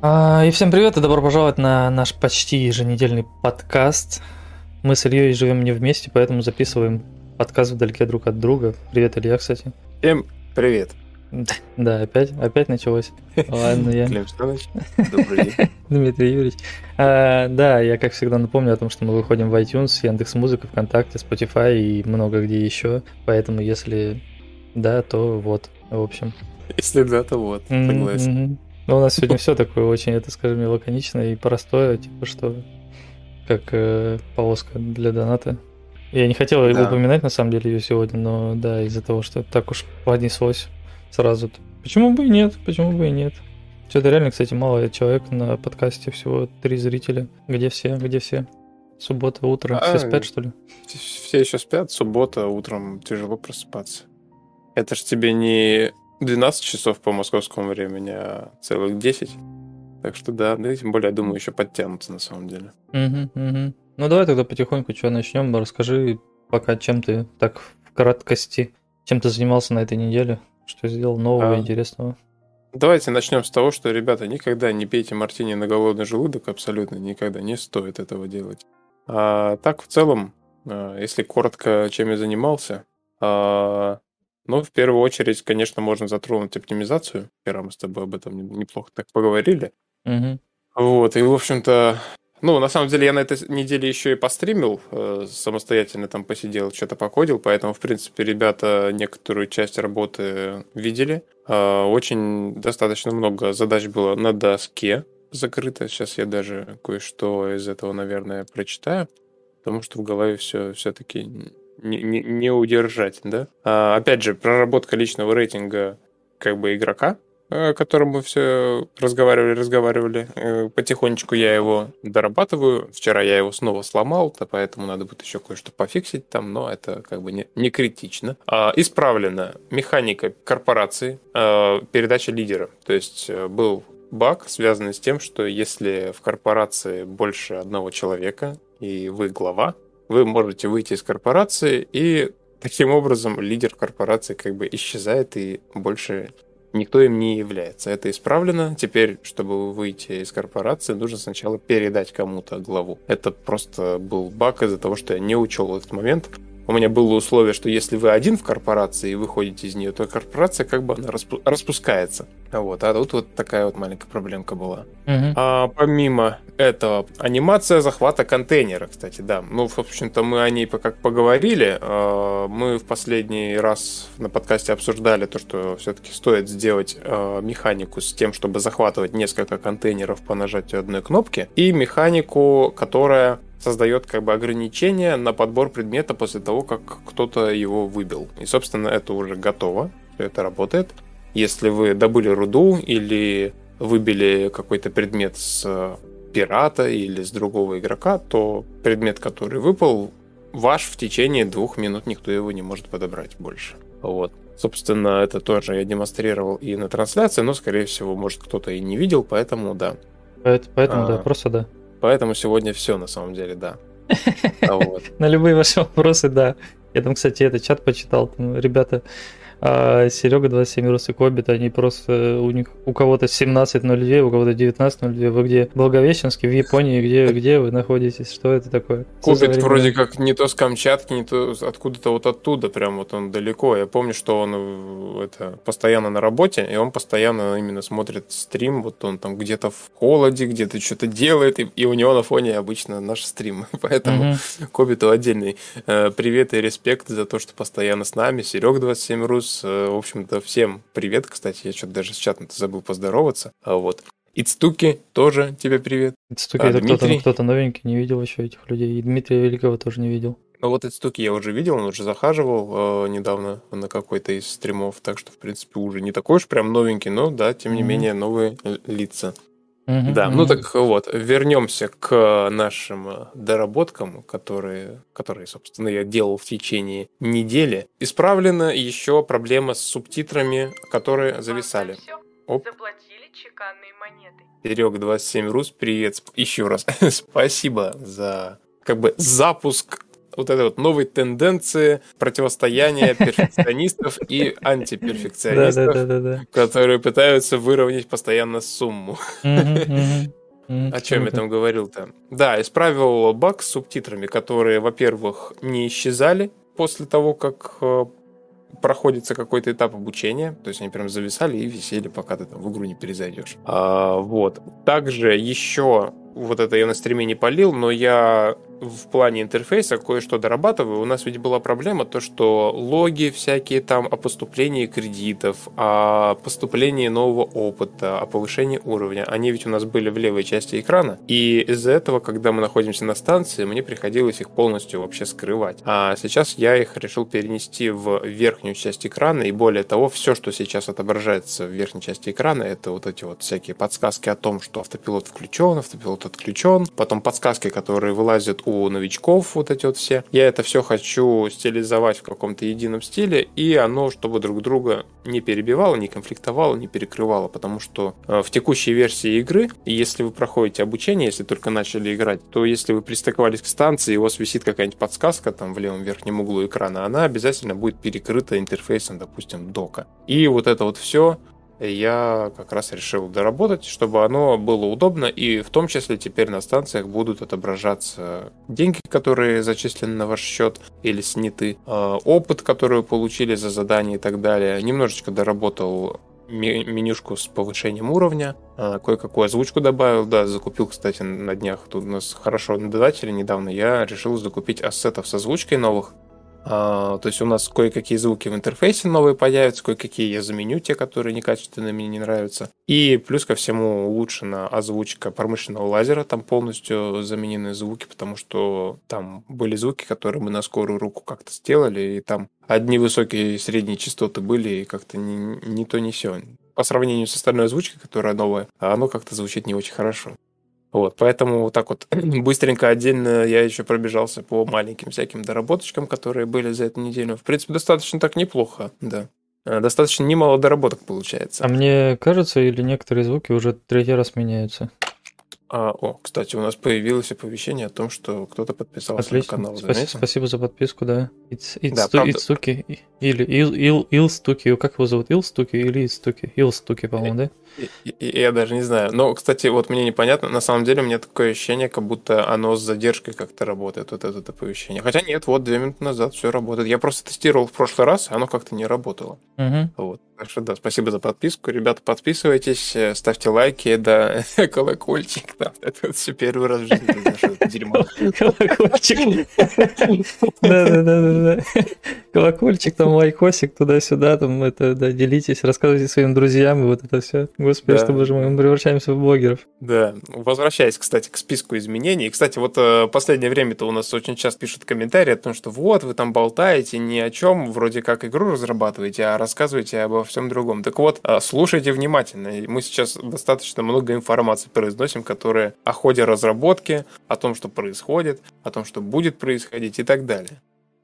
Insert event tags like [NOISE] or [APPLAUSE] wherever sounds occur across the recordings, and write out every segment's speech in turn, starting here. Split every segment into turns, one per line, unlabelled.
А, и всем привет и добро пожаловать на наш почти еженедельный подкаст. Мы с Ильей живем не вместе, поэтому записываем подкаст вдалеке друг от друга. Привет, Илья, кстати.
Всем привет. [LAUGHS]
Да, опять, опять началось. Ладно, я...
Клим Станович, [LAUGHS] добрый день.
Дмитрий Юрьевич. А, да, я, как всегда, напомню о том, что мы выходим в iTunes, Яндекс Музыка, ВКонтакте, Spotify и много где еще. Поэтому, если да, то вот, в общем.
Если да, то вот, согласен.
Mm-hmm. Ну, у нас сегодня все такое очень, это, скажем, лаконичное и простое, типа что, как э, полоска для доната. Я не хотел да. упоминать, на самом деле, ее сегодня, но да, из-за того, что так уж понеслось сразу. Почему бы и нет? Почему бы и нет? Что-то реально, кстати, мало человек на подкасте, всего три зрителя. Где все? Где все? Суббота, утро. А, все спят, что ли?
Все еще спят. Суббота, утром тяжело просыпаться. Это ж тебе не 12 часов по московскому времени, а целых 10. Так что да, да, тем более, я думаю, еще подтянутся на самом деле.
Угу, угу. Ну давай тогда потихоньку что начнем. Расскажи пока, чем ты так в краткости, чем ты занимался на этой неделе, что сделал нового а... интересного.
Давайте начнем с того, что, ребята, никогда не пейте мартини на голодный желудок, абсолютно никогда не стоит этого делать. А так, в целом, а, если коротко, чем я занимался, а, ну, в первую очередь, конечно, можно затронуть оптимизацию. Вчера мы с тобой об этом неплохо так поговорили.
Угу.
Вот, и, в общем-то, ну, на самом деле, я на этой неделе еще и постримил, э, самостоятельно там посидел, что-то покодил, поэтому, в принципе, ребята некоторую часть работы видели. Э, очень достаточно много задач было на доске закрыто. Сейчас я даже кое-что из этого, наверное, прочитаю, потому что в голове все все-таки не, не, не удержать, да. А, опять же, проработка личного рейтинга как бы игрока, о котором мы все разговаривали, разговаривали. Э, потихонечку я его дорабатываю. Вчера я его снова сломал, то поэтому надо будет еще кое-что пофиксить там, но это как бы не, не критично. А, исправлена механика корпорации, а, передача лидера. То есть э, был баг, связанный с тем, что если в корпорации больше одного человека, и вы глава, вы можете выйти из корпорации, и таким образом лидер корпорации как бы исчезает, и больше никто им не является. Это исправлено. Теперь, чтобы выйти из корпорации, нужно сначала передать кому-то главу. Это просто был баг из-за того, что я не учел этот момент у меня было условие, что если вы один в корпорации и выходите из нее, то корпорация как бы она распу- распускается. Вот, а тут вот такая вот маленькая проблемка была.
Угу.
А, помимо этого, анимация захвата контейнера, кстати, да. Ну, в общем-то, мы о ней как поговорили. А, мы в последний раз на подкасте обсуждали то, что все-таки стоит сделать а, механику с тем, чтобы захватывать несколько контейнеров по нажатию одной кнопки, и механику, которая создает как бы ограничение на подбор предмета после того, как кто-то его выбил. И, собственно, это уже готово, все это работает. Если вы добыли руду или выбили какой-то предмет с пирата или с другого игрока, то предмет, который выпал, ваш в течение двух минут никто его не может подобрать больше. Вот. Собственно, это тоже я демонстрировал и на трансляции, но, скорее всего, может, кто-то и не видел, поэтому да.
Поэтому, а, да, просто да.
Поэтому сегодня все на самом деле, да.
А [LAUGHS] на любые ваши вопросы, да. Я там, кстати, этот чат почитал. ребята а Серега 27 Рус и Кобит, они просто у них у кого-то 17.02, у кого-то 19.02. Вы где? Благовещенске, в Японии, где, где вы находитесь? Что это такое?
Кобит вроде как не то с Камчатки, не то откуда-то вот оттуда, прям вот он далеко. Я помню, что он э, это постоянно на работе, и он постоянно именно смотрит стрим, вот он там где-то в холоде, где-то что-то делает, и, и у него на фоне обычно наш стрим. [LAUGHS] Поэтому угу. Кобиту отдельный э, привет и респект за то, что постоянно с нами. Серег 27 Рус плюс, э, в общем-то, всем привет. Кстати, я что-то даже с чатом забыл поздороваться. А вот. Ицтуки тоже тебе привет.
Ицтуки а, это кто-то, кто-то новенький, не видел еще этих людей. И Дмитрия Великого тоже не видел.
Ну вот Ицтуки я уже видел, он уже захаживал э, недавно на какой-то из стримов, так что, в принципе, уже не такой уж прям новенький, но да, тем не mm-hmm. менее, новые лица. Mm-hmm. Да, ну так вот, вернемся к нашим э, доработкам, которые, которые, собственно, я делал в течение недели. Исправлена еще проблема с субтитрами, которые зависали.
Оп. Заплатили чеканные монеты.
Серег 27 Рус, привет еще раз. [LAUGHS] Спасибо за как бы запуск вот этой вот новой тенденции противостояния [LAUGHS] перфекционистов и антиперфекционистов, которые пытаются выровнять постоянно сумму. [LAUGHS] О чем я там говорил-то? Да, исправил баг с субтитрами, которые, во-первых, не исчезали после того, как э, проходится какой-то этап обучения, то есть они прям зависали и висели, пока ты там в игру не перезайдешь. А, вот. Также еще вот это я на стриме не полил, но я в плане интерфейса кое-что дорабатываю. У нас ведь была проблема то, что логи всякие там о поступлении кредитов, о поступлении нового опыта, о повышении уровня, они ведь у нас были в левой части экрана. И из-за этого, когда мы находимся на станции, мне приходилось их полностью вообще скрывать. А сейчас я их решил перенести в верхнюю часть экрана, и более того, все, что сейчас отображается в верхней части экрана, это вот эти вот всякие подсказки о том, что автопилот включен, автопилот отключен, потом подсказки, которые вылазят у новичков, вот эти вот все. Я это все хочу стилизовать в каком-то едином стиле, и оно, чтобы друг друга не перебивало, не конфликтовало, не перекрывало, потому что э, в текущей версии игры, если вы проходите обучение, если только начали играть, то если вы пристыковались к станции, и у вас висит какая-нибудь подсказка там в левом верхнем углу экрана, она обязательно будет перекрыта интерфейсом, допустим, дока. И вот это вот все я как раз решил доработать, чтобы оно было удобно, и в том числе теперь на станциях будут отображаться деньги, которые зачислены на ваш счет или сняты, а, опыт, который вы получили за задание и так далее. Немножечко доработал менюшку с повышением уровня, а, кое-какую озвучку добавил, да, закупил, кстати, на днях, тут у нас хорошо надаватели недавно, я решил закупить ассетов с озвучкой новых, то есть у нас кое-какие звуки в интерфейсе новые появятся, кое-какие я заменю, те, которые некачественные, мне не нравятся. И плюс ко всему улучшена озвучка промышленного лазера, там полностью заменены звуки, потому что там были звуки, которые мы на скорую руку как-то сделали, и там одни высокие и средние частоты были, и как-то не, не то, не все. По сравнению с остальной озвучкой, которая новая, оно как-то звучит не очень хорошо. Вот, поэтому вот так вот [CLEARS THROAT] быстренько отдельно я еще пробежался по маленьким всяким доработочкам, которые были за эту неделю. В принципе, достаточно так неплохо, да. Э, достаточно немало доработок получается.
А мне кажется, или некоторые звуки уже третий раз меняются?
А, о, кстати, у нас появилось оповещение о том, что кто-то подписался
Отлично. на канал. Спасибо, спасибо за подписку, да. It's, it's, да, stu, it's Stuki. Или Il, Il, Il Stuki. Как его зовут? Il Stuki или It's Stuki? Il Stuki, по-моему, да?
Я даже не знаю. Но, кстати, вот мне непонятно. На самом деле, у меня такое ощущение, как будто оно с задержкой как-то работает, вот это оповещение. Хотя нет, вот две минуты назад все работает. Я просто тестировал в прошлый раз, и оно как-то не работало. Угу. Вот. Так что да, спасибо за подписку. Ребята, подписывайтесь, э, ставьте лайки, да, [LAUGHS] колокольчик. Да, это все первый раз в жизни произошло, дерьмо.
Колокольчик. [LAUGHS] Да-да-да. Колокольчик, там лайкосик туда-сюда, там это, да, делитесь, рассказывайте своим друзьям, и вот это все. Господи, что, боже мой, мы превращаемся в блогеров.
Да, возвращаясь, кстати, к списку изменений. Кстати, вот э, последнее время-то у нас очень часто пишут комментарии о том, что вот, вы там болтаете ни о чем, вроде как игру разрабатываете, а рассказываете обо всем другом. Так вот, а, слушайте внимательно. Мы сейчас достаточно много информации произносим, которая о ходе разработки, о том, что происходит, о том, что будет происходить и так далее.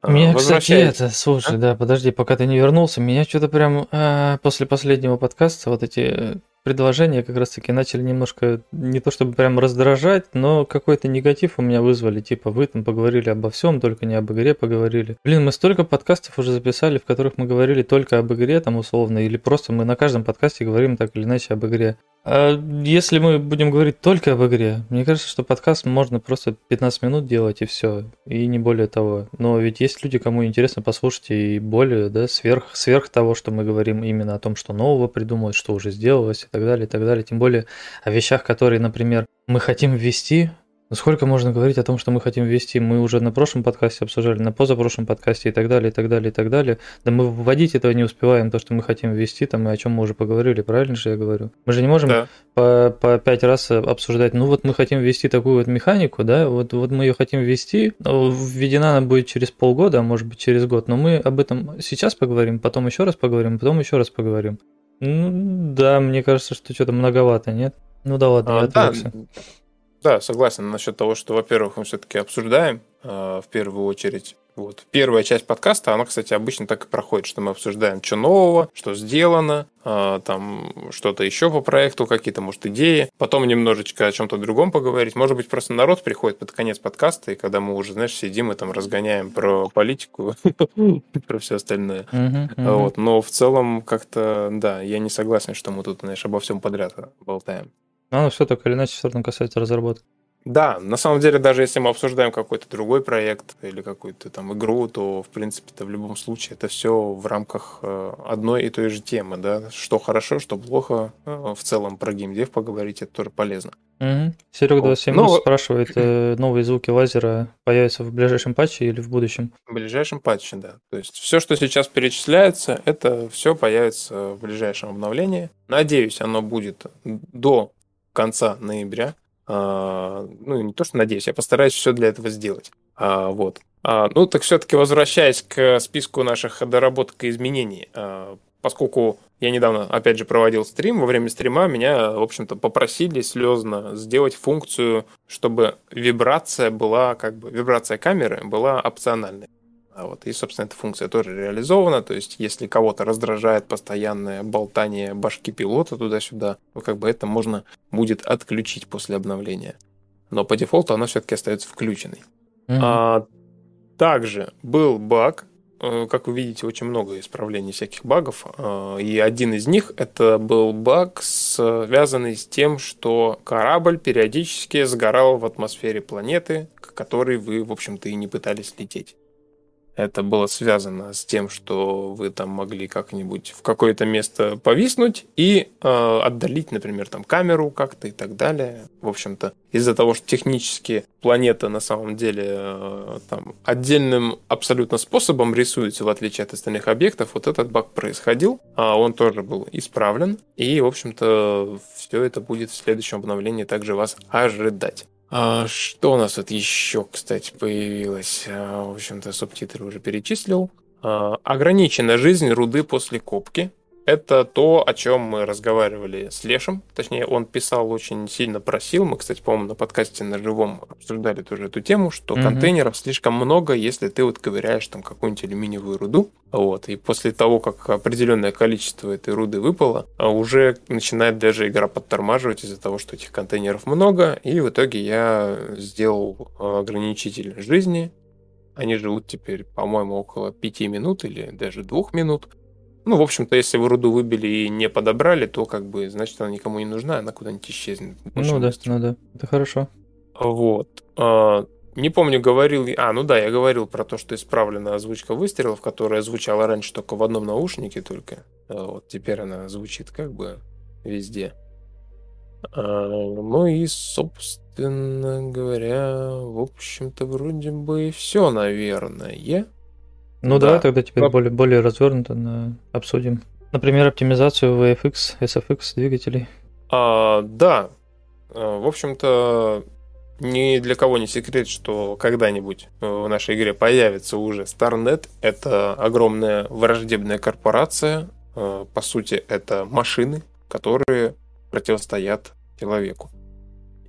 Меня, кстати, это, слушай, а? да, подожди, пока ты не вернулся, меня что-то прям э, после последнего подкаста вот эти э, предложения как раз-таки начали немножко, не то чтобы прям раздражать, но какой-то негатив у меня вызвали, типа вы там поговорили обо всем, только не об игре поговорили. Блин, мы столько подкастов уже записали, в которых мы говорили только об игре, там условно, или просто мы на каждом подкасте говорим так или иначе об игре. А если мы будем говорить только об игре, мне кажется, что подкаст можно просто 15 минут делать и все, и не более того. Но ведь есть люди, кому интересно послушать и более, да, сверх, сверх того, что мы говорим именно о том, что нового придумывать, что уже сделалось и так далее, и так далее. Тем более о вещах, которые, например, мы хотим ввести, сколько можно говорить о том, что мы хотим ввести? Мы уже на прошлом подкасте обсуждали, на позапрошлом подкасте и так далее, и так далее, и так далее. Да мы вводить этого не успеваем, то, что мы хотим ввести, там, и о чем мы уже поговорили, правильно же я говорю? Мы же не можем да. по, по пять раз обсуждать, ну вот мы хотим ввести такую вот механику, да, вот, вот мы ее хотим ввести, введена она будет через полгода, а может быть через год, но мы об этом сейчас поговорим, потом еще раз поговорим, потом еще раз поговорим. Ну, да, мне кажется, что что-то многовато, нет? Ну да ладно, а, я отвлекся.
Да. Да, согласен насчет того, что, во-первых, мы все-таки обсуждаем э, в первую очередь вот. Первая часть подкаста, она, кстати, обычно так и проходит, что мы обсуждаем, что нового, что сделано, э, там что-то еще по проекту, какие-то, может, идеи. Потом немножечко о чем-то другом поговорить. Может быть, просто народ приходит под конец подкаста, и когда мы уже, знаешь, сидим и там разгоняем про политику, [LAUGHS] про все остальное. Вот. Но в целом как-то, да, я не согласен, что мы тут, знаешь, обо всем подряд болтаем.
Оно все так или иначе все равно касается разработки.
Да, на самом деле, даже если мы обсуждаем какой-то другой проект или какую-то там игру, то, в принципе-то, в любом случае это все в рамках э, одной и той же темы, да. Что хорошо, что плохо, э, в целом про геймдев поговорить, это тоже полезно.
Угу. Серега 27 ну, спрашивает, э, новые звуки лазера появятся в ближайшем патче или в будущем?
В ближайшем патче, да. То есть все, что сейчас перечисляется, это все появится в ближайшем обновлении. Надеюсь, оно будет до конца ноября. А, ну, не то, что надеюсь, я постараюсь все для этого сделать. А, вот. А, ну, так все-таки возвращаясь к списку наших доработок и изменений, а, поскольку я недавно, опять же, проводил стрим, во время стрима меня, в общем-то, попросили слезно сделать функцию, чтобы вибрация была, как бы, вибрация камеры была опциональной. А вот, и, собственно, эта функция тоже реализована. То есть, если кого-то раздражает постоянное болтание башки пилота туда-сюда, то как бы это можно будет отключить после обновления. Но по дефолту она все-таки остается включенной. Mm-hmm. А, также был баг, э, как вы видите, очень много исправлений всяких багов. Э, и один из них это был баг, связанный с тем, что корабль периодически сгорал в атмосфере планеты, к которой вы, в общем-то, и не пытались лететь. Это было связано с тем, что вы там могли как-нибудь в какое-то место повиснуть и э, отдалить, например, там камеру как-то и так далее. В общем-то, из-за того, что технически планета на самом деле э, там отдельным абсолютно способом рисуется, в отличие от остальных объектов, вот этот баг происходил, а он тоже был исправлен. И, в общем-то, все это будет в следующем обновлении также вас ожидать. А что у нас тут еще, кстати, появилось? А, в общем-то, субтитры уже перечислил. А, ограничена жизнь руды после копки. Это то, о чем мы разговаривали с Лешем. Точнее, он писал, очень сильно просил. Мы, кстати, по-моему, на подкасте на живом обсуждали тоже эту тему, что mm-hmm. контейнеров слишком много, если ты вот ковыряешь там какую-нибудь алюминиевую руду. Вот. И после того, как определенное количество этой руды выпало, а уже начинает даже игра подтормаживать из-за того, что этих контейнеров много. И в итоге я сделал ограничитель жизни. Они живут теперь, по-моему, около 5 минут или даже 2 минут. Ну, в общем-то, если вы руду выбили и не подобрали, то как бы, значит, она никому не нужна, она куда-нибудь исчезнет.
Ну да, ну да, это хорошо.
Вот. А, не помню, говорил... А, ну да, я говорил про то, что исправлена озвучка выстрелов, которая звучала раньше только в одном наушнике только. А вот теперь она звучит как бы везде. А, ну и, собственно говоря, в общем-то, вроде бы и все, наверное.
Ну да, да тогда теперь более, более развернуто на... обсудим. Например, оптимизацию VFX, SFX двигателей.
А, да. А, в общем-то, ни для кого не секрет, что когда-нибудь в нашей игре появится уже StarNet. Это огромная враждебная корпорация. По сути, это машины, которые противостоят человеку.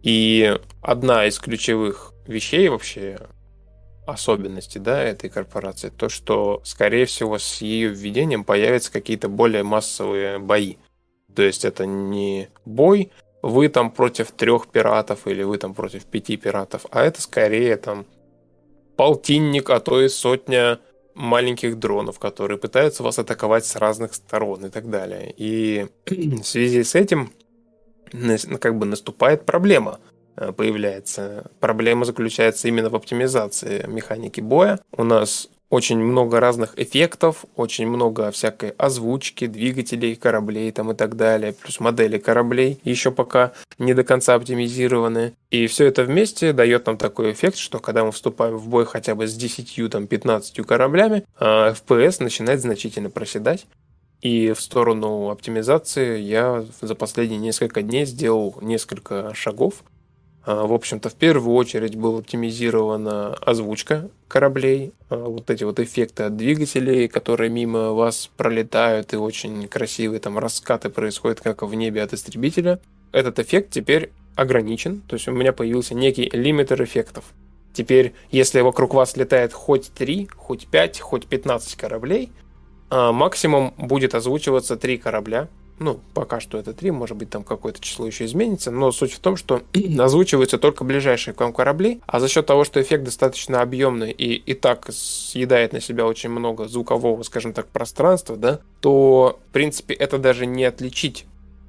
И одна из ключевых вещей вообще особенности да, этой корпорации, то, что, скорее всего, с ее введением появятся какие-то более массовые бои. То есть это не бой, вы там против трех пиратов или вы там против пяти пиратов, а это скорее там полтинник, а то и сотня маленьких дронов, которые пытаются вас атаковать с разных сторон и так далее. И [CLEARS THROAT] в связи с этим как бы наступает проблема – появляется. Проблема заключается именно в оптимизации механики боя. У нас очень много разных эффектов, очень много всякой озвучки, двигателей кораблей там и так далее, плюс модели кораблей еще пока не до конца оптимизированы. И все это вместе дает нам такой эффект, что когда мы вступаем в бой хотя бы с 10, там, 15 кораблями, FPS начинает значительно проседать. И в сторону оптимизации я за последние несколько дней сделал несколько шагов. А, в общем-то, в первую очередь была оптимизирована озвучка кораблей, а, вот эти вот эффекты от двигателей, которые мимо вас пролетают, и очень красивые там раскаты происходят, как в небе от истребителя. Этот эффект теперь ограничен, то есть у меня появился некий лимитер эффектов. Теперь, если вокруг вас летает хоть 3, хоть 5, хоть 15 кораблей, а, максимум будет озвучиваться 3 корабля. Ну, пока что это 3, может быть, там какое-то число еще изменится, но суть в том, что [CLEARS THROAT] озвучиваются только ближайшие к вам корабли, а за счет того, что эффект достаточно объемный и и так съедает на себя очень много звукового, скажем так, пространства, да, то, в принципе, это даже не отличить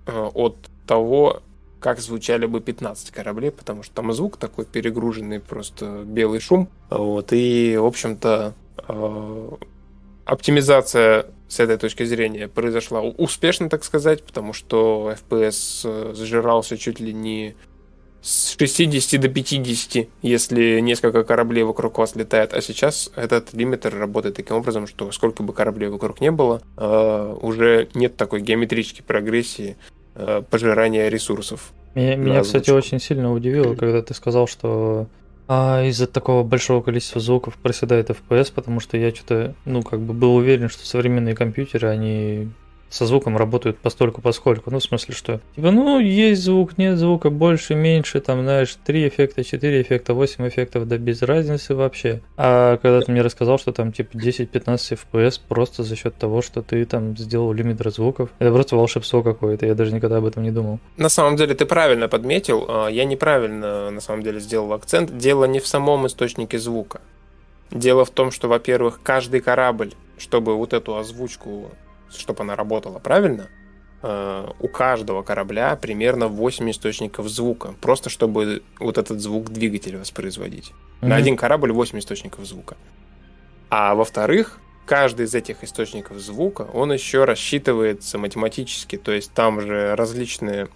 э, от того, как звучали бы 15 кораблей, потому что там звук такой перегруженный, просто белый шум. Вот, и, в общем-то, э, оптимизация с этой точки зрения произошла успешно, так сказать, потому что FPS э, зажирался чуть ли не с 60 до 50, если несколько кораблей вокруг вас летает. А сейчас этот лимитер работает таким образом, что сколько бы кораблей вокруг не было, э, уже нет такой геометрической прогрессии Э, пожирания ресурсов.
Меня, меня кстати, очень сильно удивило, когда ты сказал, что а из-за такого большого количества звуков проседает FPS, потому что я что-то, ну, как бы был уверен, что современные компьютеры, они со звуком работают постольку поскольку. Ну, в смысле, что типа, ну, есть звук, нет звука, больше, меньше, там, знаешь, 3 эффекта, 4 эффекта, 8 эффектов, да без разницы вообще. А когда ты мне рассказал, что там типа 10-15 FPS просто за счет того, что ты там сделал лимитер звуков, это просто волшебство какое-то, я даже никогда об этом не думал.
На самом деле ты правильно подметил, а, я неправильно на самом деле сделал акцент. Дело не в самом источнике звука. Дело в том, что, во-первых, каждый корабль, чтобы вот эту озвучку чтобы она работала правильно, э, у каждого корабля примерно 8 источников звука, просто чтобы вот этот звук двигателя воспроизводить. Mm-hmm. На один корабль 8 источников звука. А во-вторых, каждый из этих источников звука, он еще рассчитывается математически, то есть там же различные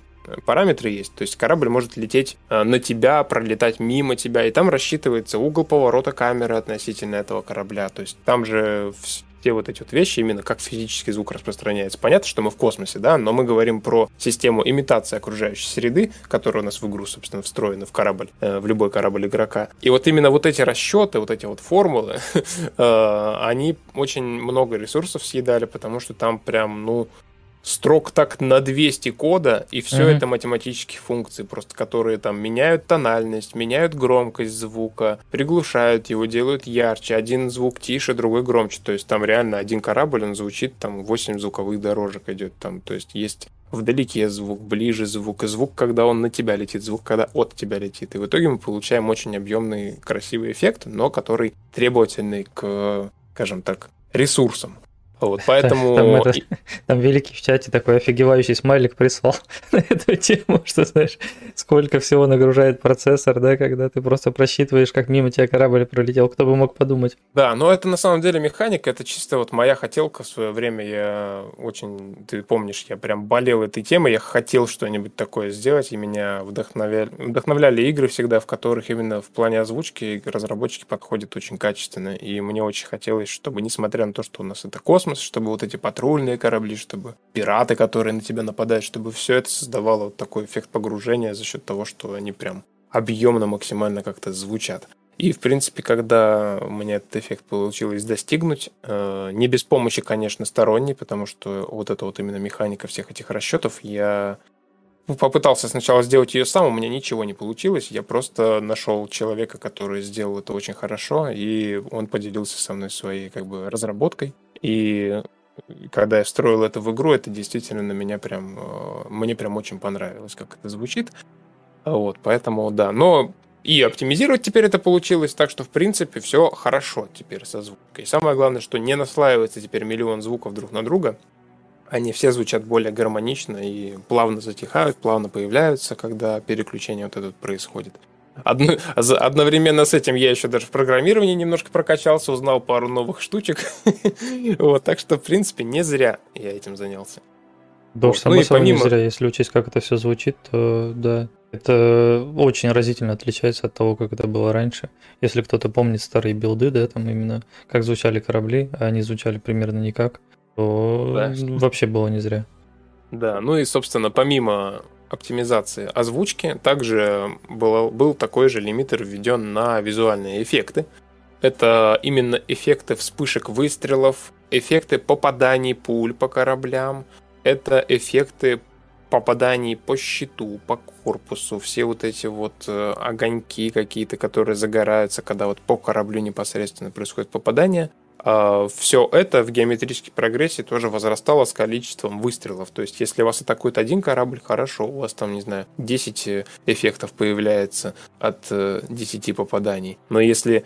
параметры есть. То есть корабль может лететь э, на тебя, пролетать мимо тебя, и там рассчитывается угол поворота камеры относительно этого корабля. То есть там же все вот эти вот вещи, именно как физический звук распространяется. Понятно, что мы в космосе, да, но мы говорим про систему имитации окружающей среды, которая у нас в игру, собственно, встроена в корабль, э, в любой корабль игрока. И вот именно вот эти расчеты, вот эти вот формулы, [LAUGHS] э, они очень много ресурсов съедали, потому что там прям, ну, строк так на 200 кода, и все mm-hmm. это математические функции, просто которые там меняют тональность, меняют громкость звука, приглушают его, делают ярче, один звук тише, другой громче, то есть там реально один корабль, он звучит, там 8 звуковых дорожек идет, там, то есть есть вдалеке звук, ближе звук, и звук, когда он на тебя летит, звук, когда от тебя летит. И в итоге мы получаем очень объемный, красивый эффект, но который требовательный к, скажем так, ресурсам. Вот, [LAUGHS] поэтому...
Там, это, там великий в чате такой офигевающий смайлик прислал [LAUGHS] на эту тему, что, знаешь, сколько всего нагружает процессор, да, когда ты просто просчитываешь, как мимо тебя корабль пролетел, кто бы мог подумать.
Да, но это на самом деле механика, это чисто вот моя хотелка в свое время, я очень, ты помнишь, я прям болел этой темой, я хотел что-нибудь такое сделать, и меня вдохновляли, вдохновляли игры всегда, в которых именно в плане озвучки разработчики подходят очень качественно, и мне очень хотелось, чтобы, несмотря на то, что у нас это космос, космос, чтобы вот эти патрульные корабли, чтобы пираты, которые на тебя нападают, чтобы все это создавало вот такой эффект погружения за счет того, что они прям объемно максимально как-то звучат. И, в принципе, когда у меня этот эффект получилось достигнуть, э, не без помощи, конечно, сторонней, потому что вот это вот именно механика всех этих расчетов, я попытался сначала сделать ее сам, у меня ничего не получилось. Я просто нашел человека, который сделал это очень хорошо, и он поделился со мной своей как бы разработкой. И когда я строил это в игру, это действительно на меня прям, э, мне прям очень понравилось, как это звучит. Вот, поэтому да. Но и оптимизировать теперь это получилось, так что, в принципе, все хорошо теперь со звукой. И самое главное, что не наслаивается теперь миллион звуков друг на друга. Они все звучат более гармонично и плавно затихают, плавно появляются, когда переключение вот это происходит. Одно, одновременно с этим я еще даже в программировании немножко прокачался, узнал пару новых штучек. [LAUGHS] вот, так что, в принципе, не зря я этим занялся.
Да уж, само ну, собой, помимо... не зря, если учесть, как это все звучит, то да, это очень разительно отличается от того, как это было раньше. Если кто-то помнит старые билды, да, там именно как звучали корабли, а они звучали примерно никак, то да. вообще было не зря.
Да, ну и, собственно, помимо оптимизации озвучки также был, был такой же лимитер введен на визуальные эффекты. Это именно эффекты вспышек выстрелов, эффекты попаданий пуль по кораблям, это эффекты попаданий по щиту, по корпусу, все вот эти вот э, огоньки какие-то, которые загораются, когда вот по кораблю непосредственно происходит попадание, все это в геометрической прогрессии тоже возрастало с количеством выстрелов. То есть, если вас атакует один корабль, хорошо, у вас там, не знаю, 10 э, эффектов появляется от э, 10 попаданий. Но если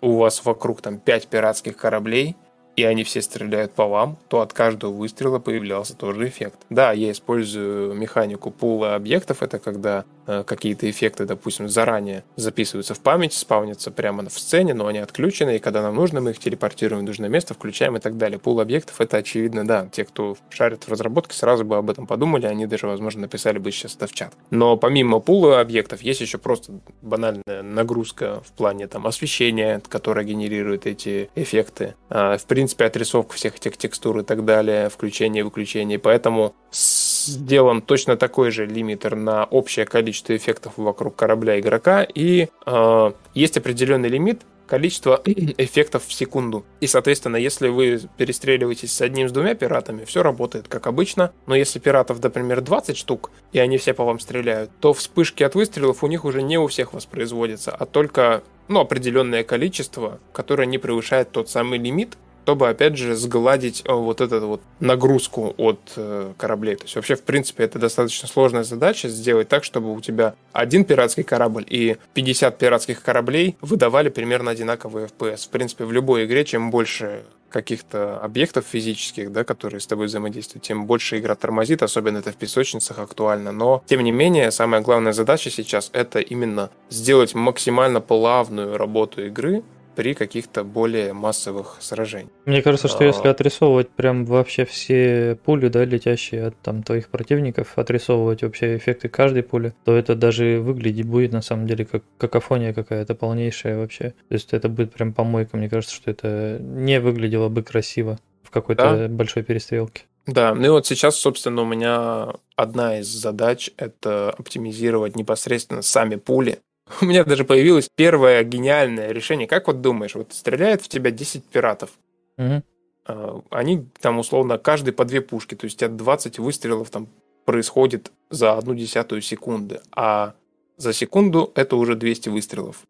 у вас вокруг там 5 пиратских кораблей, и они все стреляют по вам, то от каждого выстрела появлялся тоже эффект. Да, я использую механику пула объектов, это когда Э, какие-то эффекты, допустим, заранее записываются в память, спавнятся прямо в сцене, но они отключены, и когда нам нужно, мы их телепортируем в нужное место, включаем и так далее. Пул объектов это очевидно, да. Те, кто шарит в разработке, сразу бы об этом подумали, они даже, возможно, написали бы сейчас это в чат. Но помимо пула объектов, есть еще просто банальная нагрузка в плане там освещения, которое генерирует эти эффекты. А, в принципе, отрисовка всех этих текстур и так далее, включение и выключение. Поэтому сделан точно такой же лимитер на общее количество эффектов вокруг корабля игрока, и э, есть определенный лимит количества [CLEARS THROAT] эффектов в секунду. И, соответственно, если вы перестреливаетесь с одним, с двумя пиратами, все работает как обычно. Но если пиратов, например, 20 штук, и они все по вам стреляют, то вспышки от выстрелов у них уже не у всех воспроизводятся, а только ну, определенное количество, которое не превышает тот самый лимит, чтобы, опять же, сгладить э, вот эту вот нагрузку от э, кораблей. То есть вообще, в принципе, это достаточно сложная задача сделать так, чтобы у тебя один пиратский корабль и 50 пиратских кораблей выдавали примерно одинаковые FPS. В принципе, в любой игре, чем больше каких-то объектов физических, да, которые с тобой взаимодействуют, тем больше игра тормозит, особенно это в песочницах актуально. Но, тем не менее, самая главная задача сейчас это именно сделать максимально плавную работу игры, при каких-то более массовых сражениях.
Мне кажется, что а... если отрисовывать прям вообще все пули, да, летящие от там твоих противников, отрисовывать вообще эффекты каждой пули, то это даже выглядеть будет на самом деле как какофония какая-то полнейшая вообще. То есть это будет прям помойка. Мне кажется, что это не выглядело бы красиво в какой-то да? большой перестрелке.
Да, ну и вот сейчас, собственно, у меня одна из задач – это оптимизировать непосредственно сами пули, [LAUGHS] У меня даже появилось первое гениальное решение. Как вот думаешь, вот стреляет в тебя 10 пиратов. Угу. Они там условно каждый по две пушки. То есть от 20 выстрелов там происходит за одну десятую секунды. А за секунду это уже 200 выстрелов.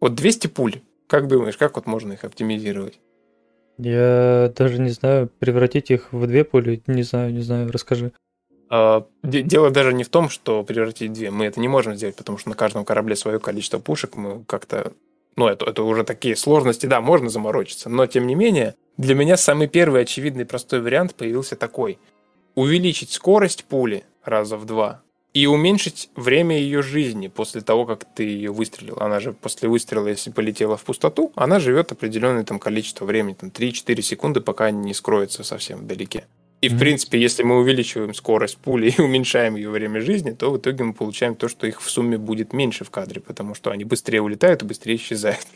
Вот 200 пуль. Как думаешь, как вот можно их оптимизировать?
Я даже не знаю, превратить их в две пули, не знаю, не знаю, расскажи.
А, дело даже не в том, что превратить две. Мы это не можем сделать, потому что на каждом корабле свое количество пушек. Мы как-то... Ну, это, это уже такие сложности. Да, можно заморочиться. Но, тем не менее, для меня самый первый очевидный простой вариант появился такой. Увеличить скорость пули раза в два и уменьшить время ее жизни после того, как ты ее выстрелил. Она же после выстрела, если полетела в пустоту, она живет определенное там количество времени, там 3-4 секунды, пока не скроется совсем вдалеке. И, в принципе, если мы увеличиваем скорость пули и [LAUGHS] уменьшаем ее время жизни, то в итоге мы получаем то, что их в сумме будет меньше в кадре, потому что они быстрее улетают и быстрее исчезают.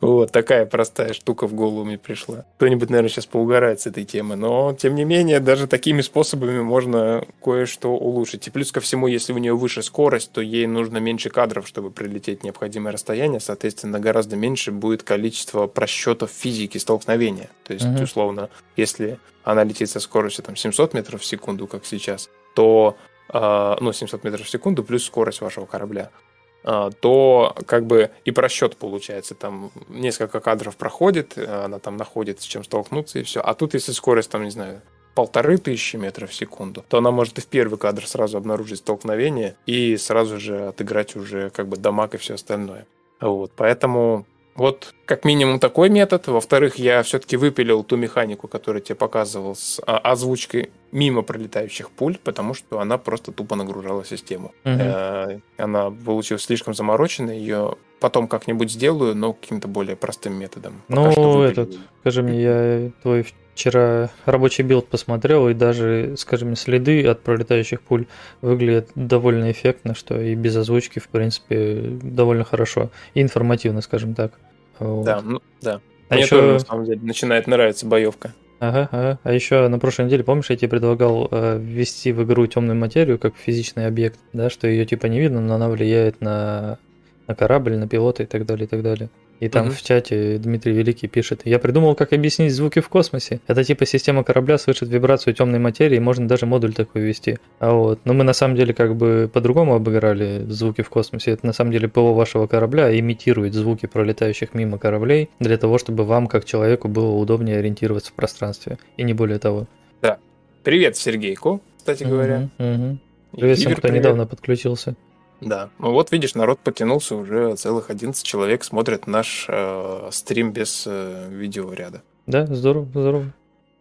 Вот такая простая штука в голову мне пришла. Кто-нибудь, наверное, сейчас поугарает с этой темы, но, тем не менее, даже такими способами можно кое-что улучшить. И плюс ко всему, если у нее выше скорость, то ей нужно меньше кадров, чтобы прилететь необходимое расстояние, соответственно, гораздо меньше будет количество просчетов физики столкновения. То есть, uh-huh. условно, если она летит со скоростью там, 700 метров в секунду, как сейчас, то э, ну, 700 метров в секунду плюс скорость вашего корабля, а, то как бы и просчет получается. Там несколько кадров проходит, она там находит с чем столкнуться и все. А тут, если скорость, там, не знаю, полторы тысячи метров в секунду, то она может и в первый кадр сразу обнаружить столкновение и сразу же отыграть уже как бы дамаг и все остальное. Вот, поэтому вот как минимум такой метод. Во-вторых, я все-таки выпилил ту механику, которую тебе показывал с а, озвучкой мимо пролетающих пуль, потому что она просто тупо нагружала систему. Угу. Она получилась слишком замороченной, ее потом как-нибудь сделаю, но каким-то более простым методом.
Пока ну, этот, скажи мне, я твой вчера рабочий билд посмотрел, и даже, скажем, следы от пролетающих пуль выглядят довольно эффектно, что и без озвучки, в принципе, довольно хорошо. И информативно, скажем так.
Вот. Да, ну, да. А Мне еще... тоже, на самом деле, начинает нравиться боевка.
Ага, ага. А еще на прошлой неделе, помнишь, я тебе предлагал э, ввести в игру темную материю как физичный объект, да, что ее типа не видно, но она влияет на, на корабль, на пилота и так далее, и так далее. И там угу. в чате Дмитрий Великий пишет, я придумал, как объяснить звуки в космосе. Это типа система корабля слышит вибрацию темной материи, можно даже модуль такой ввести. А вот, но мы на самом деле как бы по-другому обыграли звуки в космосе. Это на самом деле ПО вашего корабля имитирует звуки пролетающих мимо кораблей для того, чтобы вам, как человеку, было удобнее ориентироваться в пространстве. И не более того.
Да. Привет, Сергейку, кстати угу, говоря.
Угу. Привет всем, кто привет. недавно подключился.
Да. Ну вот видишь, народ потянулся, уже целых 11 человек смотрят наш э, стрим без э, видеоряда.
Да, здорово, здорово.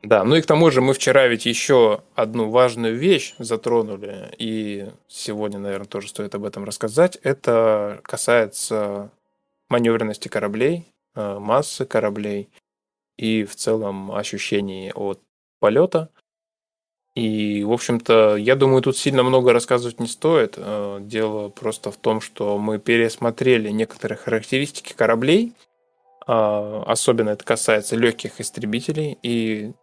Да, ну и к тому же мы вчера ведь еще одну важную вещь затронули, и сегодня, наверное, тоже стоит об этом рассказать. Это касается маневренности кораблей, э, массы кораблей и в целом ощущений от полета. И, в общем-то, я думаю, тут сильно много рассказывать не стоит. Э, дело просто в том, что мы пересмотрели некоторые характеристики кораблей. А, особенно это касается легких истребителей и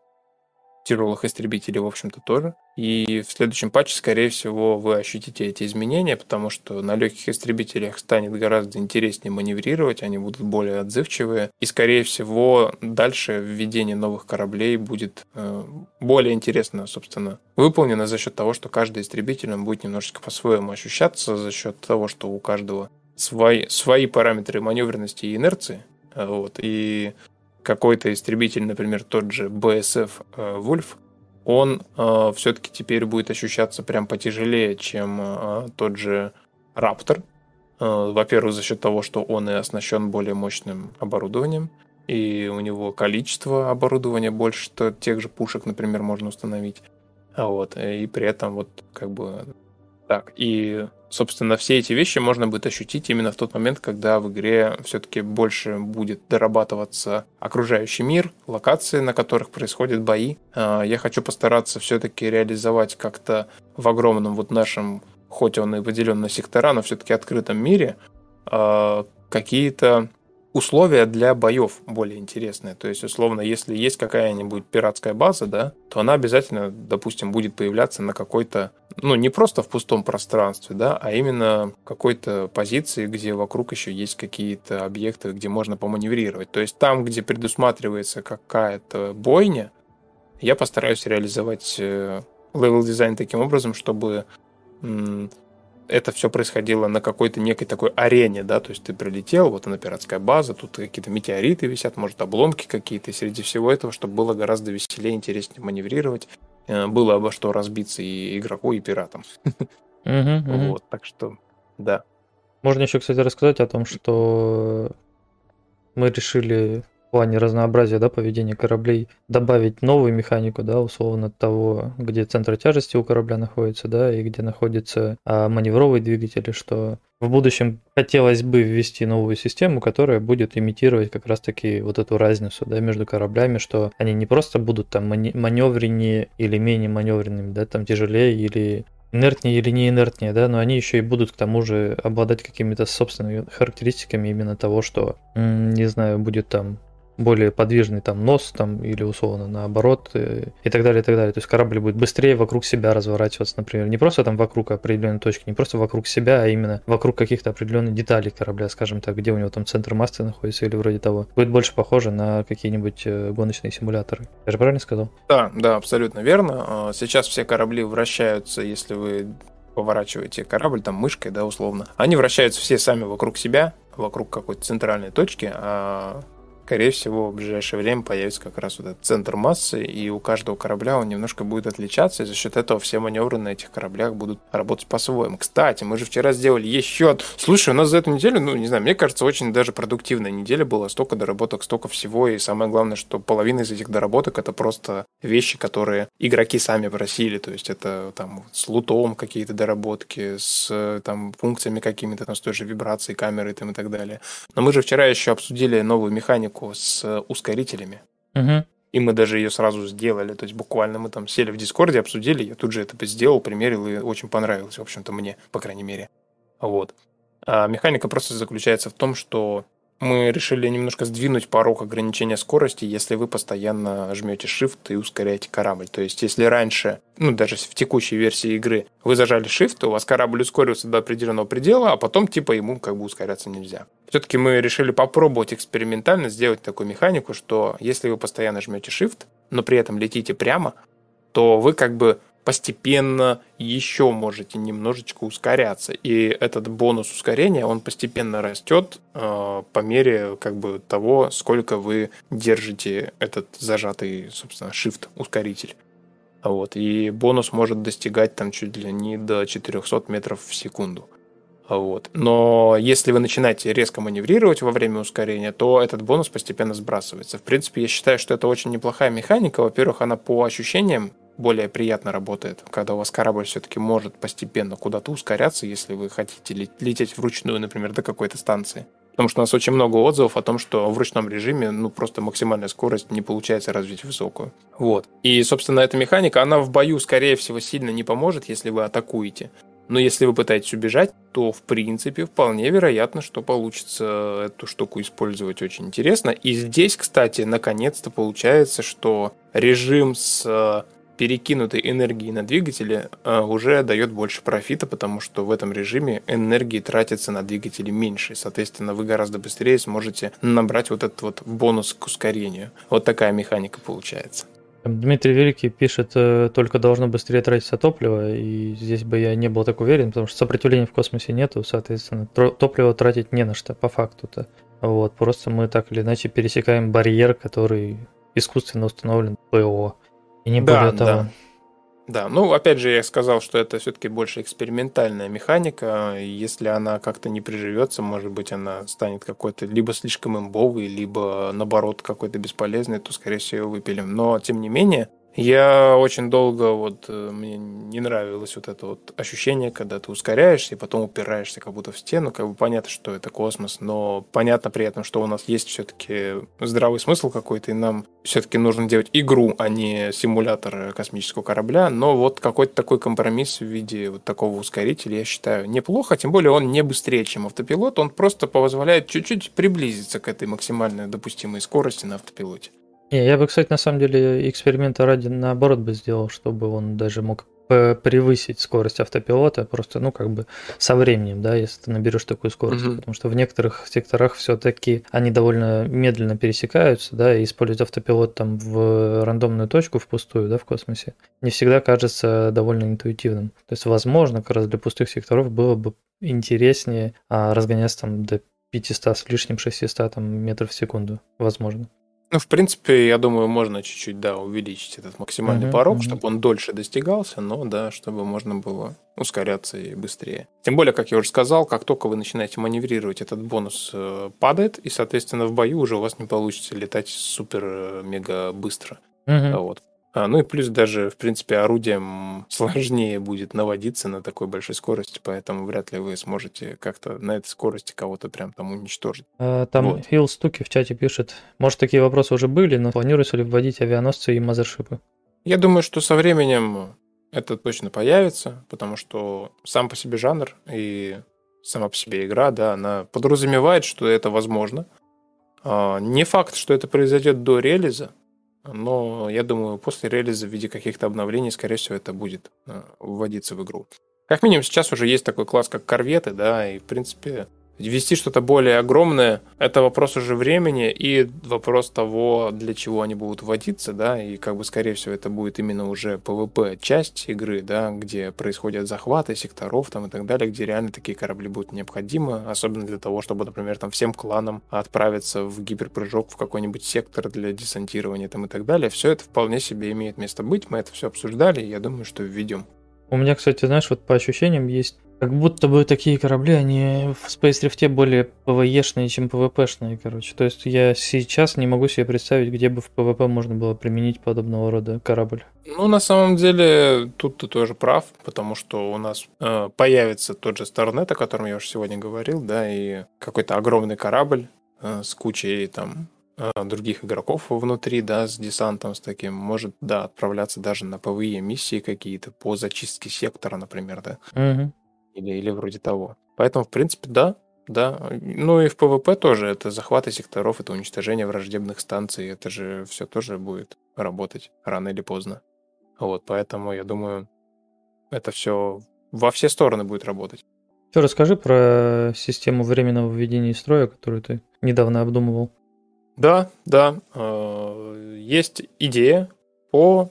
тяжелых истребителей, в общем-то, тоже. И в следующем патче, скорее всего, вы ощутите эти изменения, потому что на легких истребителях станет гораздо интереснее маневрировать, они будут более отзывчивые. И, скорее всего, дальше введение новых кораблей будет э, более интересно, собственно, выполнено за счет того, что каждый истребитель он будет немножечко по-своему ощущаться, за счет того, что у каждого свои, свои параметры маневренности и инерции. Вот, и какой-то истребитель, например, тот же BSF э, Wolf, он э, все-таки теперь будет ощущаться прям потяжелее, чем э, тот же Raptor. Э, во-первых, за счет того, что он и оснащен более мощным оборудованием, и у него количество оборудования больше, что тех же пушек, например, можно установить. Вот, и при этом вот как бы так. И собственно, все эти вещи можно будет ощутить именно в тот момент, когда в игре все-таки больше будет дорабатываться окружающий мир, локации, на которых происходят бои. А, я хочу постараться все-таки реализовать как-то в огромном вот нашем, хоть он и выделен на сектора, но все-таки открытом мире, а, какие-то условия для боев более интересные. То есть, условно, если есть какая-нибудь пиратская база, да, то она обязательно, допустим, будет появляться на какой-то, ну, не просто в пустом пространстве, да, а именно какой-то позиции, где вокруг еще есть какие-то объекты, где можно поманеврировать. То есть там, где предусматривается какая-то бойня, я постараюсь реализовать э, level design таким образом, чтобы это все происходило на какой-то некой такой арене, да, то есть ты прилетел, вот она пиратская база, тут какие-то метеориты висят, может, обломки какие-то, и среди всего этого, чтобы было гораздо веселее, интереснее маневрировать, э, было обо что разбиться и игроку, и пиратам. Вот, так что, да.
Можно еще, кстати, рассказать о том, что мы решили плане разнообразия да, поведения кораблей добавить новую механику, да, условно того, где центр тяжести у корабля находится, да, и где находится а, маневровый двигатель, что в будущем хотелось бы ввести новую систему, которая будет имитировать как раз-таки вот эту разницу да, между кораблями, что они не просто будут там маневреннее или менее маневренными, да, там тяжелее или инертнее или не инертнее, да, но они еще и будут к тому же обладать какими-то собственными характеристиками именно того, что, не знаю, будет там более подвижный там нос там или условно наоборот э, и так далее, и так далее. То есть корабль будет быстрее вокруг себя разворачиваться, например, не просто там вокруг определенной точки, не просто вокруг себя, а именно вокруг каких-то определенных деталей корабля, скажем так, где у него там центр массы находится или вроде того. Будет больше похоже на какие-нибудь э, гоночные симуляторы. Я же правильно сказал?
Да, да, абсолютно верно. А, сейчас все корабли вращаются, если вы поворачиваете корабль там мышкой, да, условно. Они вращаются все сами вокруг себя, вокруг какой-то центральной точки, а скорее всего, в ближайшее время появится как раз вот этот центр массы, и у каждого корабля он немножко будет отличаться, и за счет этого все маневры на этих кораблях будут работать по-своему. Кстати, мы же вчера сделали еще... Слушай, у нас за эту неделю, ну, не знаю, мне кажется, очень даже продуктивная неделя была, столько доработок, столько всего, и самое главное, что половина из этих доработок это просто вещи, которые игроки сами просили, то есть это там с лутом какие-то доработки, с там функциями какими-то, там, с той же вибрацией камеры там, и так далее. Но мы же вчера еще обсудили новую механику механику с э, ускорителями.
Угу.
И мы даже ее сразу сделали. То есть буквально мы там сели в Дискорде, обсудили, я тут же это сделал, примерил, и очень понравилось, в общем-то, мне, по крайней мере. Вот. А механика просто заключается в том, что мы решили немножко сдвинуть порог ограничения скорости, если вы постоянно жмете Shift и ускоряете корабль. То есть, если раньше, ну, даже в текущей версии игры, вы зажали Shift, у вас корабль ускорился до определенного предела, а потом, типа, ему как бы ускоряться нельзя. Все-таки мы решили попробовать экспериментально сделать такую механику, что если вы постоянно жмете Shift, но при этом летите прямо, то вы как бы постепенно еще можете немножечко ускоряться. И этот бонус ускорения, он постепенно растет э, по мере как бы того, сколько вы держите этот зажатый, собственно, shift ускоритель. Вот. И бонус может достигать там чуть ли не до 400 метров в секунду. Вот. Но если вы начинаете резко маневрировать во время ускорения, то этот бонус постепенно сбрасывается. В принципе, я считаю, что это очень неплохая механика. Во-первых, она по ощущениям более приятно работает, когда у вас корабль все-таки может постепенно куда-то ускоряться, если вы хотите лететь вручную, например, до какой-то станции. Потому что у нас очень много отзывов о том, что в ручном режиме ну, просто максимальная скорость не получается развить высокую. Вот. И, собственно, эта механика, она в бою, скорее всего, сильно не поможет, если вы атакуете. Но если вы пытаетесь убежать, то, в принципе, вполне вероятно, что получится эту штуку использовать очень интересно. И здесь, кстати, наконец-то получается, что режим с перекинутой энергии на двигатели э, уже дает больше профита, потому что в этом режиме энергии тратится на двигатели меньше. Соответственно, вы гораздо быстрее сможете набрать вот этот вот бонус к ускорению. Вот такая механика получается.
Дмитрий Великий пишет, э, только должно быстрее тратиться топливо, и здесь бы я не был так уверен, потому что сопротивления в космосе нету, соответственно, топливо тратить не на что, по факту-то. Вот, просто мы так или иначе пересекаем барьер, который искусственно установлен ПО. И не
да,
более того.
Да. Да, ну, опять же, я сказал, что это все-таки больше экспериментальная механика. Если она как-то не приживется, может быть, она станет какой-то либо слишком имбовой, либо, наоборот, какой-то бесполезной, то, скорее всего, выпилим. Но, тем не менее, я очень долго, вот, э, мне не нравилось вот это вот ощущение, когда ты ускоряешься и потом упираешься как будто в стену. Как бы понятно, что это космос, но понятно при этом, что у нас есть все-таки здравый смысл какой-то, и нам все-таки нужно делать игру, а не симулятор космического корабля. Но вот какой-то такой компромисс в виде вот такого ускорителя, я считаю, неплохо. Тем более он не быстрее, чем автопилот, он просто позволяет чуть-чуть приблизиться к этой максимальной допустимой скорости на автопилоте.
Не, я бы, кстати, на самом деле эксперимента ради наоборот бы сделал, чтобы он даже мог превысить скорость автопилота просто, ну, как бы со временем, да, если ты наберешь такую скорость. Mm-hmm. Потому что в некоторых секторах все-таки они довольно медленно пересекаются, да, и использовать автопилот там в рандомную точку впустую, да, в космосе, не всегда кажется довольно интуитивным. То есть, возможно, как раз для пустых секторов было бы интереснее а, разгоняться там до 500 с лишним 600 там, метров в секунду, возможно.
Ну, в принципе, я думаю, можно чуть-чуть, да, увеличить этот максимальный uh-huh, порог, uh-huh. чтобы он дольше достигался, но, да, чтобы можно было ускоряться и быстрее. Тем более, как я уже сказал, как только вы начинаете маневрировать, этот бонус э, падает, и, соответственно, в бою уже у вас не получится летать супер-мега э, быстро. Uh-huh. Вот. А, ну и плюс даже, в принципе, орудием сложнее будет наводиться на такой большой скорости, поэтому вряд ли вы сможете как-то на этой скорости кого-то прям там уничтожить.
А, там вот. Фил Стуки в чате пишет, может, такие вопросы уже были, но планируется ли вводить авианосцы и мазершипы?
Я думаю, что со временем это точно появится, потому что сам по себе жанр и сама по себе игра, да, она подразумевает, что это возможно. А, не факт, что это произойдет до релиза, но я думаю, после релиза в виде каких-то обновлений, скорее всего, это будет э, вводиться в игру. Как минимум сейчас уже есть такой класс, как корветы, да, и, в принципе, Ввести что-то более огромное – это вопрос уже времени и вопрос того, для чего они будут вводиться, да, и как бы, скорее всего, это будет именно уже PvP часть игры, да, где происходят захваты секторов там и так далее, где реально такие корабли будут необходимы, особенно для того, чтобы, например, там всем кланам отправиться в гиперпрыжок в какой-нибудь сектор для десантирования там и так далее. Все это вполне себе имеет место быть, мы это все обсуждали, и я думаю, что введем.
У меня, кстати, знаешь, вот по ощущениям есть как будто бы такие корабли, они в Space Rift более PvE-шные, чем PvP-шные, короче. То есть я сейчас не могу себе представить, где бы в PvP можно было применить подобного рода корабль.
Ну, на самом деле, тут ты тоже прав, потому что у нас э, появится тот же Starnet, о котором я уже сегодня говорил, да, и какой-то огромный корабль э, с кучей там э, других игроков внутри, да, с десантом, с таким, может, да, отправляться даже на PvE миссии какие-то по зачистке сектора, например, да.
Угу
или, или вроде того. Поэтому, в принципе, да, да. Ну и в ПВП тоже это захваты секторов, это уничтожение враждебных станций, это же все тоже будет работать рано или поздно. Вот, поэтому я думаю, это все во все стороны будет работать.
Все, расскажи про систему временного введения строя, которую ты недавно обдумывал.
Да, да. Э, есть идея по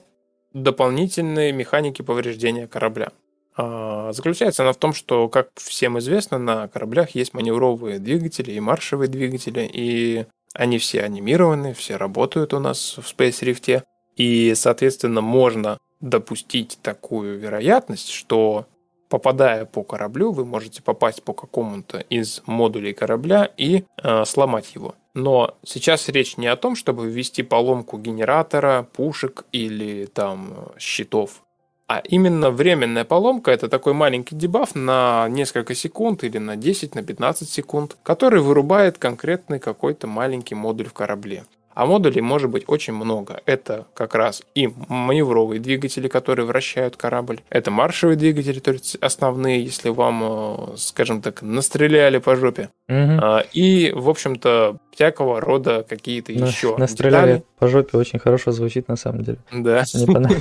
дополнительной механике повреждения корабля. А, заключается она в том, что, как всем известно, на кораблях есть маневровые двигатели и маршевые двигатели, и они все анимированы, все работают у нас в Space Rift. И, соответственно, можно допустить такую вероятность, что попадая по кораблю, вы можете попасть по какому-то из модулей корабля и э, сломать его. Но сейчас речь не о том, чтобы ввести поломку генератора, пушек или там щитов. А именно временная поломка это такой маленький дебаф на несколько секунд или на 10, на 15 секунд, который вырубает конкретный какой-то маленький модуль в корабле. А модулей может быть очень много. Это как раз и маневровые двигатели, которые вращают корабль. Это маршевые двигатели, то есть основные, если вам, э, скажем так, настреляли по жопе. Угу. И, в общем-то, всякого рода какие-то на, еще
Настреляли детали. по жопе очень хорошо звучит на самом деле.
Да. Мне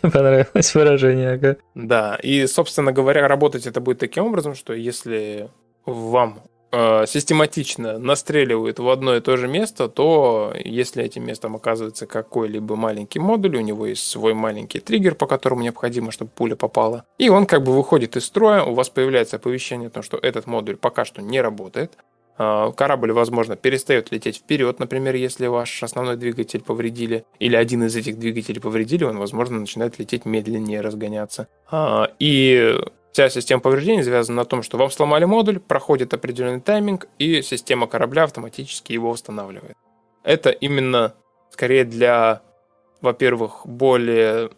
[LAUGHS]
понравилось выражение.
Да, и, собственно говоря, работать это будет таким образом, что если вам систематично настреливают в одно и то же место, то если этим местом оказывается какой-либо маленький модуль, у него есть свой маленький триггер, по которому необходимо, чтобы пуля попала, и он как бы выходит из строя, у вас появляется оповещение о том, что этот модуль пока что не работает, э, Корабль, возможно, перестает лететь вперед, например, если ваш основной двигатель повредили, или один из этих двигателей повредили, он, возможно, начинает лететь медленнее, разгоняться. А, и Вся система повреждений связана на том, что вам сломали модуль, проходит определенный тайминг, и система корабля автоматически его восстанавливает. Это именно скорее для, во-первых, более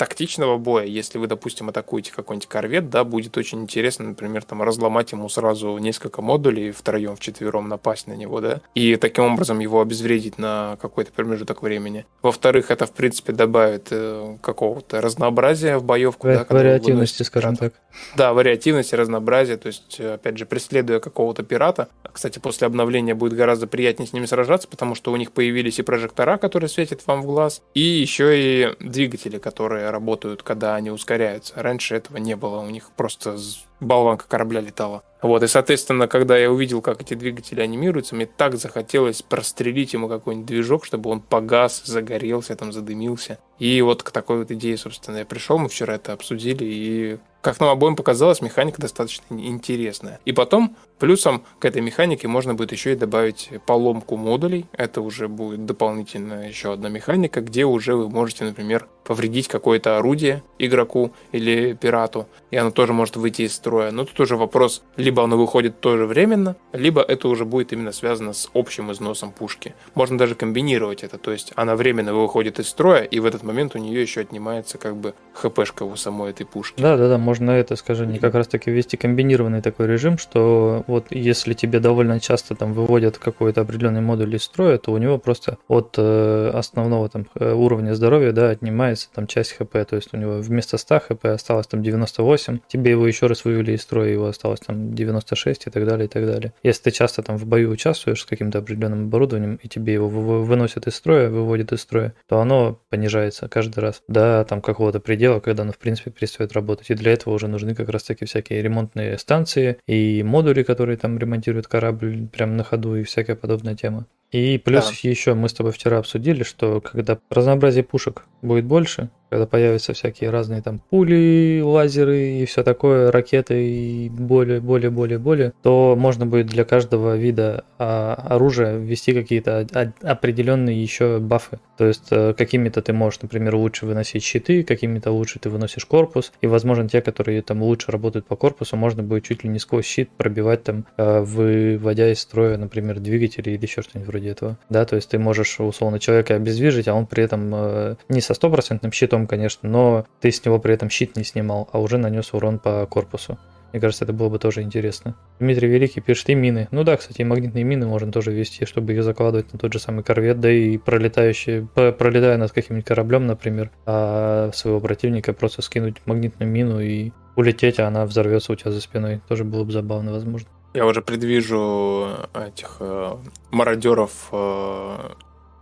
тактичного боя, если вы, допустим, атакуете какой-нибудь корвет, да, будет очень интересно, например, там разломать ему сразу несколько модулей, втроем, вчетвером напасть на него, да, и таким образом его обезвредить на какой-то промежуток времени. Во-вторых, это, в принципе, добавит э, какого-то разнообразия в боевку.
В- да, вариативности, скажем так.
Да, вариативности, разнообразия, то есть, опять же, преследуя какого-то пирата. Кстати, после обновления будет гораздо приятнее с ними сражаться, потому что у них появились и прожектора, которые светят вам в глаз, и еще и двигатели, которые работают, когда они ускоряются. Раньше этого не было, у них просто болванка корабля летала. Вот, и, соответственно, когда я увидел, как эти двигатели анимируются, мне так захотелось прострелить ему какой-нибудь движок, чтобы он погас, загорелся, там, задымился. И вот к такой вот идее, собственно, я пришел, мы вчера это обсудили, и как нам обоим показалось, механика достаточно интересная. И потом, плюсом к этой механике можно будет еще и добавить поломку модулей. Это уже будет дополнительная еще одна механика, где уже вы можете, например, повредить какое-то орудие игроку или пирату, и оно тоже может выйти из строя. Но тут уже вопрос, либо оно выходит тоже временно, либо это уже будет именно связано с общим износом пушки. Можно даже комбинировать это, то есть она временно выходит из строя, и в этот момент у нее еще отнимается как бы хпшка у самой этой пушки.
Да, да, да, можно это, скажем, как раз таки ввести комбинированный такой режим, что вот если тебе довольно часто там выводят какой-то определенный модуль из строя, то у него просто от э, основного там э, уровня здоровья, да, отнимается там часть хп, то есть у него вместо 100 хп осталось там 98, тебе его еще раз вывели из строя, его осталось там 96 и так далее, и так далее. Если ты часто там в бою участвуешь с каким-то определенным оборудованием, и тебе его выносят из строя, выводят из строя, то оно понижается каждый раз до там какого-то предела, когда оно в принципе перестает работать. И для этого уже нужны как раз таки всякие ремонтные станции и модули, которые там ремонтируют корабль прямо на ходу и всякая подобная тема. И плюс да. еще мы с тобой вчера обсудили, что когда разнообразие пушек будет больше, когда появятся всякие разные там пули, лазеры и все такое, ракеты и более, более, более, более, то можно будет для каждого вида а, оружия ввести какие-то определенные еще бафы. То есть э, какими-то ты можешь, например, лучше выносить щиты, какими-то лучше ты выносишь корпус, и, возможно, те, которые там лучше работают по корпусу, можно будет чуть ли не сквозь щит пробивать там, э, выводя из строя, например, двигатели или еще что-нибудь вроде этого. Да, то есть ты можешь условно человека обездвижить, а он при этом э, не со стопроцентным щитом конечно, но ты с него при этом щит не снимал, а уже нанес урон по корпусу. Мне кажется, это было бы тоже интересно. Dмитрий Великий пишет и мины. Ну да, кстати, и магнитные мины можно тоже вести, чтобы ее закладывать на тот же самый корвет, да и пролетающие, пролетая над каким-нибудь кораблем, например, а своего противника просто скинуть магнитную мину и улететь, а она взорвется у тебя за спиной. Тоже было бы забавно, возможно.
Я уже предвижу этих э, мародеров э,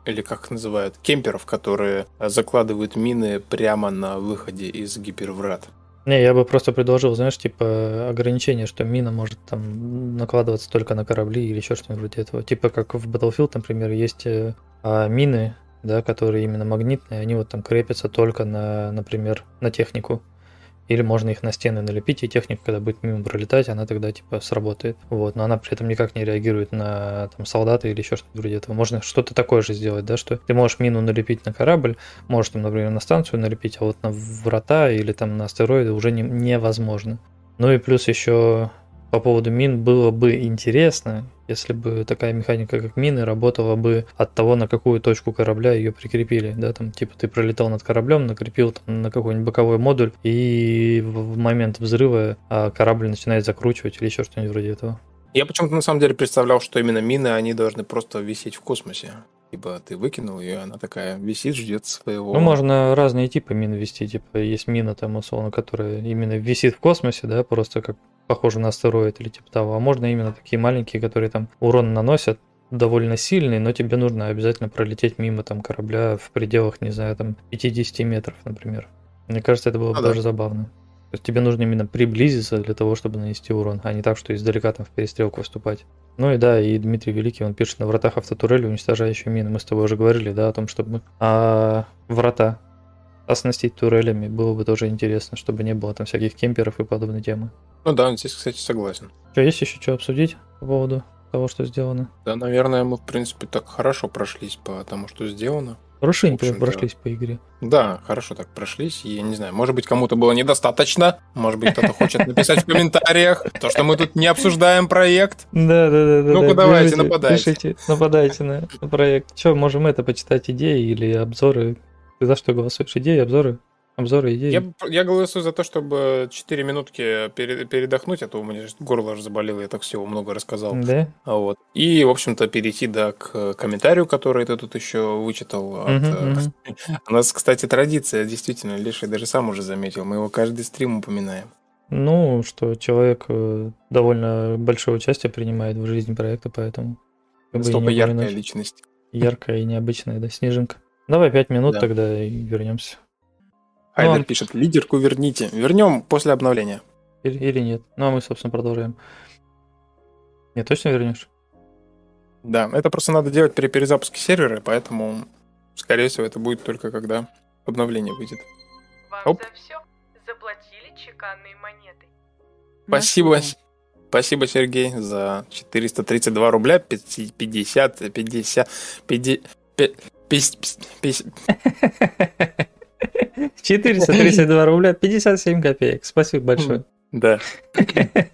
или как их называют, кемперов, которые закладывают мины прямо на выходе из гиперврат.
Не, я бы просто предложил, знаешь, типа ограничение, что мина может там накладываться только на корабли или еще что-нибудь вроде этого. Типа как в Battlefield, например, есть э, а, мины, да, которые именно магнитные, они вот там крепятся только на, например, на технику. Или можно их на стены налепить, и техника, когда будет мимо пролетать, она тогда типа сработает. Вот, но она при этом никак не реагирует на там, солдата или еще что-то вроде этого. Можно что-то такое же сделать, да, что ты можешь мину налепить на корабль, можешь там, например, на станцию налепить, а вот на врата или там на астероиды уже не, невозможно. Ну и плюс еще по поводу мин было бы интересно, если бы такая механика, как мины, работала бы от того, на какую точку корабля ее прикрепили. Да, там, типа, ты пролетал над кораблем, накрепил там, на какой-нибудь боковой модуль, и в момент взрыва а, корабль начинает закручивать или еще что-нибудь вроде этого.
Я почему-то на самом деле представлял, что именно мины, они должны просто висеть в космосе. Типа ты выкинул ее, она такая висит, ждет своего.
Ну, можно разные типы мин вести. Типа есть мина там, условно, которая именно висит в космосе, да, просто как похоже на астероид или типа того. А можно именно такие маленькие, которые там урон наносят, довольно сильный, но тебе нужно обязательно пролететь мимо там корабля в пределах, не знаю, там 50 метров, например. Мне кажется, это было бы а, даже да. забавно. То есть тебе нужно именно приблизиться для того, чтобы нанести урон, а не так, что издалека там в перестрелку выступать. Ну и да, и Дмитрий Великий, он пишет на вратах автотурели, уничтожающие мины. Мы с тобой уже говорили, да, о том, чтобы а, врата оснастить турелями было бы тоже интересно, чтобы не было там всяких кемперов и подобной темы.
Ну да, здесь, кстати, согласен.
Что, есть еще что обсудить по поводу того, что сделано?
Да, наверное, мы, в принципе, так хорошо прошлись по тому, что сделано.
Хорошенько прошлись по игре.
Да, хорошо так прошлись. И я не знаю, может быть, кому-то было недостаточно. Может быть, кто-то хочет написать в комментариях то, что мы тут не обсуждаем проект. [LAUGHS]
Да, да, да.
Ну-ка, давайте, нападайте.
Пишите, нападайте на проект. Что, можем это почитать идеи или обзоры? Ты за что голосуешь? Идеи, обзоры? Обзоры идеи.
Я, я голосую за то, чтобы 4 минутки передохнуть, а то у меня горло аж заболело, я так всего много рассказал.
Да?
А вот. И, в общем-то, перейти да, к комментарию, который ты тут еще вычитал. От, угу, угу. [LAUGHS] У нас, кстати, традиция, действительно, Леша даже сам уже заметил, мы его каждый стрим упоминаем.
Ну, что человек э, довольно большое участие принимает в жизни проекта, поэтому...
Настолько яркая личность.
Яркая и необычная, да, снежинка. Давай пять минут да. тогда и вернемся.
Хайдер ну, пишет, лидерку верните. Вернем после обновления.
Или, или нет. Ну, а мы, собственно, продолжаем. Не, точно вернешь?
Да, это просто надо делать при перезапуске сервера, поэтому, скорее всего, это будет только когда обновление выйдет.
Вам Оп. за все заплатили чеканные монеты.
Спасибо. Спасибо, Сергей, за 432 рубля, 50, 50, 50, 50, 50, 50.
432 рубля 57 копеек. Спасибо большое.
Да. [LAUGHS]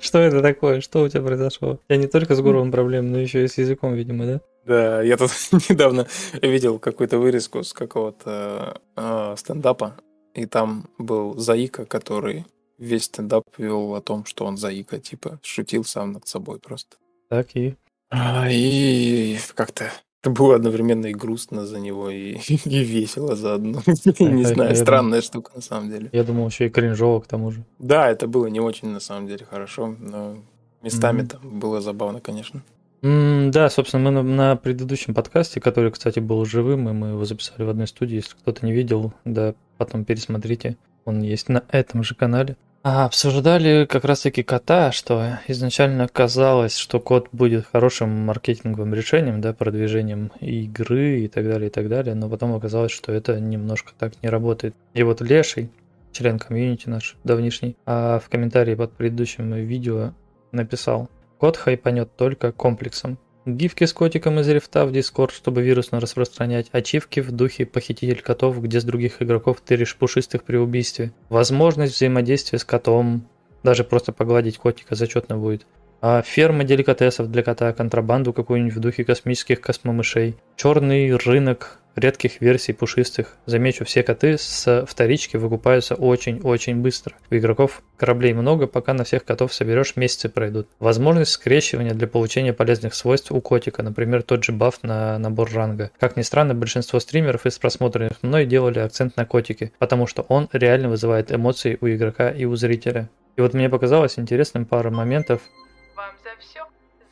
Что это такое? Что у тебя произошло? Я не только с горлом проблем, но еще и с языком, видимо, да?
Да, я тут [LAUGHS] недавно видел какую-то вырезку с какого-то э, стендапа, и там был Заика, который весь стендап вел о том, что он Заика, типа, шутил сам над собой просто.
Так и?
А, и как-то это было одновременно и грустно за него, и, [LAUGHS] и весело заодно. [LAUGHS] не знаю, странная штука на самом деле.
Я думал, еще и кринжово к тому же.
Да, это было не очень на самом деле хорошо, но местами там было забавно, конечно.
да, собственно, мы на, предыдущем подкасте, который, кстати, был живым, и мы его записали в одной студии. Если кто-то не видел, да, потом пересмотрите. Он есть на этом же канале. А, обсуждали как раз-таки кота, что изначально казалось, что код будет хорошим маркетинговым решением, да, продвижением игры и так далее, и так далее, но потом оказалось, что это немножко так не работает. И вот Леший, член комьюнити наш давнишний, а в комментарии под предыдущим видео написал, код хайпанет только комплексом. Гифки с котиком из рифта в Discord, чтобы вирусно распространять. Ачивки в духе похититель котов, где с других игроков тыришь пушистых при убийстве. Возможность взаимодействия с котом. Даже просто погладить котика зачетно будет. А ферма деликатесов для кота, контрабанду какую-нибудь в духе космических космомышей, черный рынок редких версий пушистых. Замечу, все коты с вторички выкупаются очень-очень быстро. У игроков кораблей много, пока на всех котов соберешь, месяцы пройдут. Возможность скрещивания для получения полезных свойств у котика, например, тот же баф на набор ранга. Как ни странно, большинство стримеров из просмотренных мной делали акцент на котике, потому что он реально вызывает эмоции у игрока и у зрителя. И вот мне показалось интересным пара моментов.
Вам за все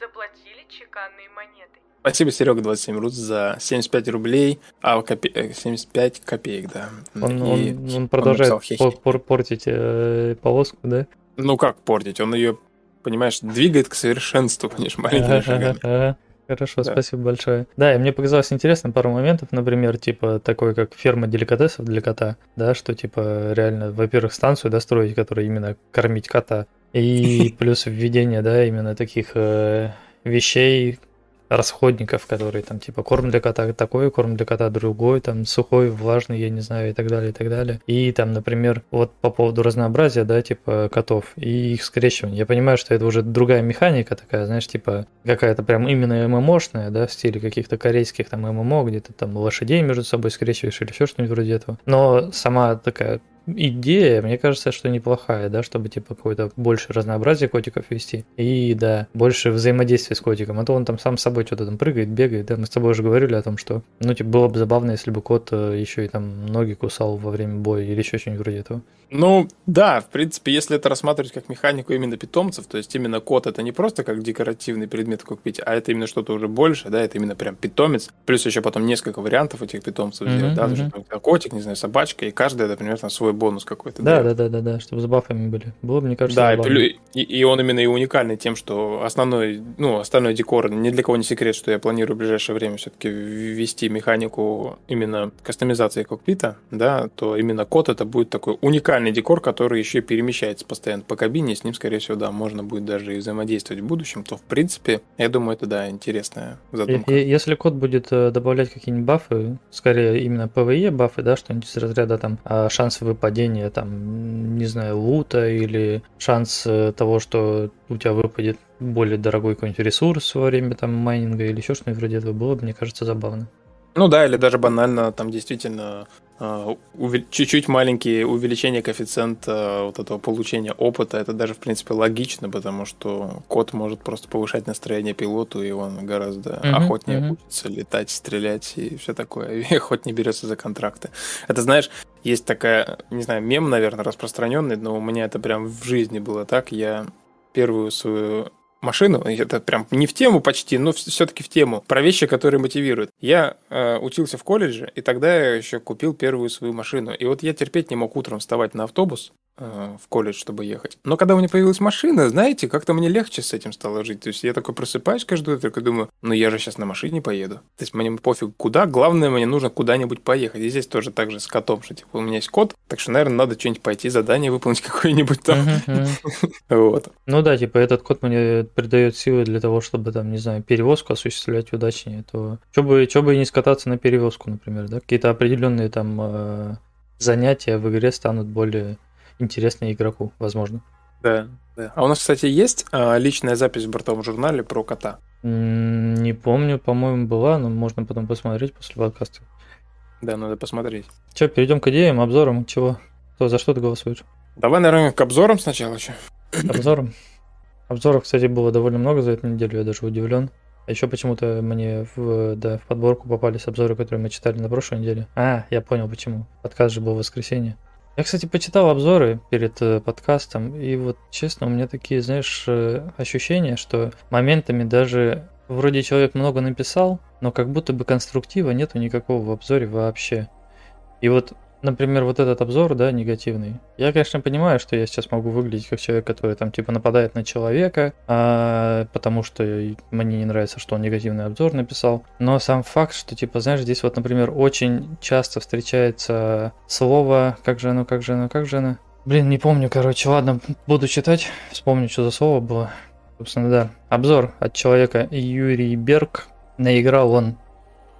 заплатили чеканные монеты.
Спасибо, Серега, 27 рус за 75 рублей, а копе... 75 э, копеек, да.
Он, он, он продолжает он пор портить э, полоску, да?
Ну как портить? Он ее, понимаешь, двигает к совершенству, понимаешь, маленькими шагами.
Хорошо, да. спасибо большое. Да, и мне показалось интересным пару моментов, например, типа такой, как ферма деликатесов для кота, да, что типа реально, во-первых, станцию достроить, которая именно кормить кота, и плюс введение, да, именно таких э, вещей, расходников, которые там типа корм для кота такой, корм для кота другой, там сухой, влажный, я не знаю, и так далее, и так далее. И там, например, вот по поводу разнообразия, да, типа котов и их скрещивания. Я понимаю, что это уже другая механика такая, знаешь, типа какая-то прям именно ММОшная, да, в стиле каких-то корейских там ММО, где ты там лошадей между собой скрещиваешь или еще что-нибудь вроде этого. Но сама такая идея, мне кажется, что неплохая, да, чтобы типа какое-то больше разнообразие котиков вести. И да, больше взаимодействия с котиком. А то он там сам с собой что-то там прыгает, бегает. Да, мы с тобой уже говорили о том, что, ну, типа, было бы забавно, если бы кот э, еще и там ноги кусал во время боя или еще что-нибудь вроде этого.
Ну, да, в принципе, если это рассматривать как механику именно питомцев, то есть именно кот это не просто как декоративный предмет в кокпите, а это именно что-то уже больше, да, это именно прям питомец. Плюс еще потом несколько вариантов этих питомцев mm-hmm, сделать, да, mm-hmm. котик, не знаю, собачка, и каждый это примерно свой бонус какой-то.
Да, да, да, да, да, чтобы с бафами были. Было бы, мне кажется,
Да, и, и он именно и уникальный тем, что основной, ну, остальной декор, ни для кого не секрет, что я планирую в ближайшее время все-таки ввести механику именно кастомизации кокпита, да, то именно кот это будет такой уникальный декор, который еще перемещается постоянно по кабине, с ним, скорее всего, да, можно будет даже и взаимодействовать в будущем, то, в принципе, я думаю, это, да, интересная задумка.
Если код будет э, добавлять какие-нибудь бафы, скорее именно PvE бафы, да, что-нибудь из разряда там а, шанс выпадения, там, не знаю, лута или шанс э, того, что у тебя выпадет более дорогой какой-нибудь ресурс во время там майнинга или еще что-нибудь вроде этого было бы, мне кажется, забавно.
Ну да, или даже банально там действительно а, чуть-чуть маленькие увеличение коэффициента вот этого получения опыта, это даже, в принципе, логично, потому что код может просто повышать настроение пилоту, и он гораздо uh-huh, охотнее uh-huh. учится летать, стрелять и все такое, [LAUGHS] и хоть не берется за контракты. Это, знаешь, есть такая, не знаю, мем, наверное, распространенный, но у меня это прям в жизни было так. Я первую свою машину, это прям не в тему почти, но все-таки в тему, про вещи, которые мотивируют. Я э, учился в колледже, и тогда я еще купил первую свою машину. И вот я терпеть не мог утром вставать на автобус, Э, в колледж, чтобы ехать. Но когда у меня появилась машина, знаете, как-то мне легче с этим стало жить. То есть я такой просыпаюсь каждую утро и думаю, ну я же сейчас на машине поеду. То есть мне пофиг куда, главное, мне нужно куда-нибудь поехать. И здесь тоже так же с котом, что типа у меня есть кот, так что, наверное, надо что-нибудь пойти, задание выполнить [LAUGHS] какое-нибудь там. [LAUGHS]
Вот. Ну да, типа этот кот мне придает силы для того, чтобы там, не знаю, перевозку осуществлять удачнее. То что бы, что бы и не скататься на перевозку, например, да? Какие-то определенные там э, занятия в игре станут более интересно игроку, возможно.
Да, да. А у нас, кстати, есть а, личная запись в бортовом журнале про кота?
Не помню, по-моему, была, но можно потом посмотреть после подкаста.
Да, надо посмотреть.
Че, перейдем к идеям, обзорам, чего? То, за что ты голосуешь?
Давай, наверное, к обзорам сначала еще.
Обзорам? Обзоров, кстати, было довольно много за эту неделю, я даже удивлен. А еще почему-то мне в, да, в подборку попались обзоры, которые мы читали на прошлой неделе. А, я понял почему. Подкаст же был в воскресенье. Я, кстати, почитал обзоры перед э, подкастом, и вот, честно, у меня такие, знаешь, э, ощущения, что моментами даже вроде человек много написал, но как будто бы конструктива нету никакого в обзоре вообще. И вот например, вот этот обзор, да, негативный. Я, конечно, понимаю, что я сейчас могу выглядеть как человек, который там типа нападает на человека, а, потому что мне не нравится, что он негативный обзор написал. Но сам факт, что типа, знаешь, здесь вот, например, очень часто встречается слово, как же оно, как же оно, как же оно. Блин, не помню, короче, ладно, буду читать, вспомню, что за слово было. Собственно, да. Обзор от человека Юрий Берг. Наиграл он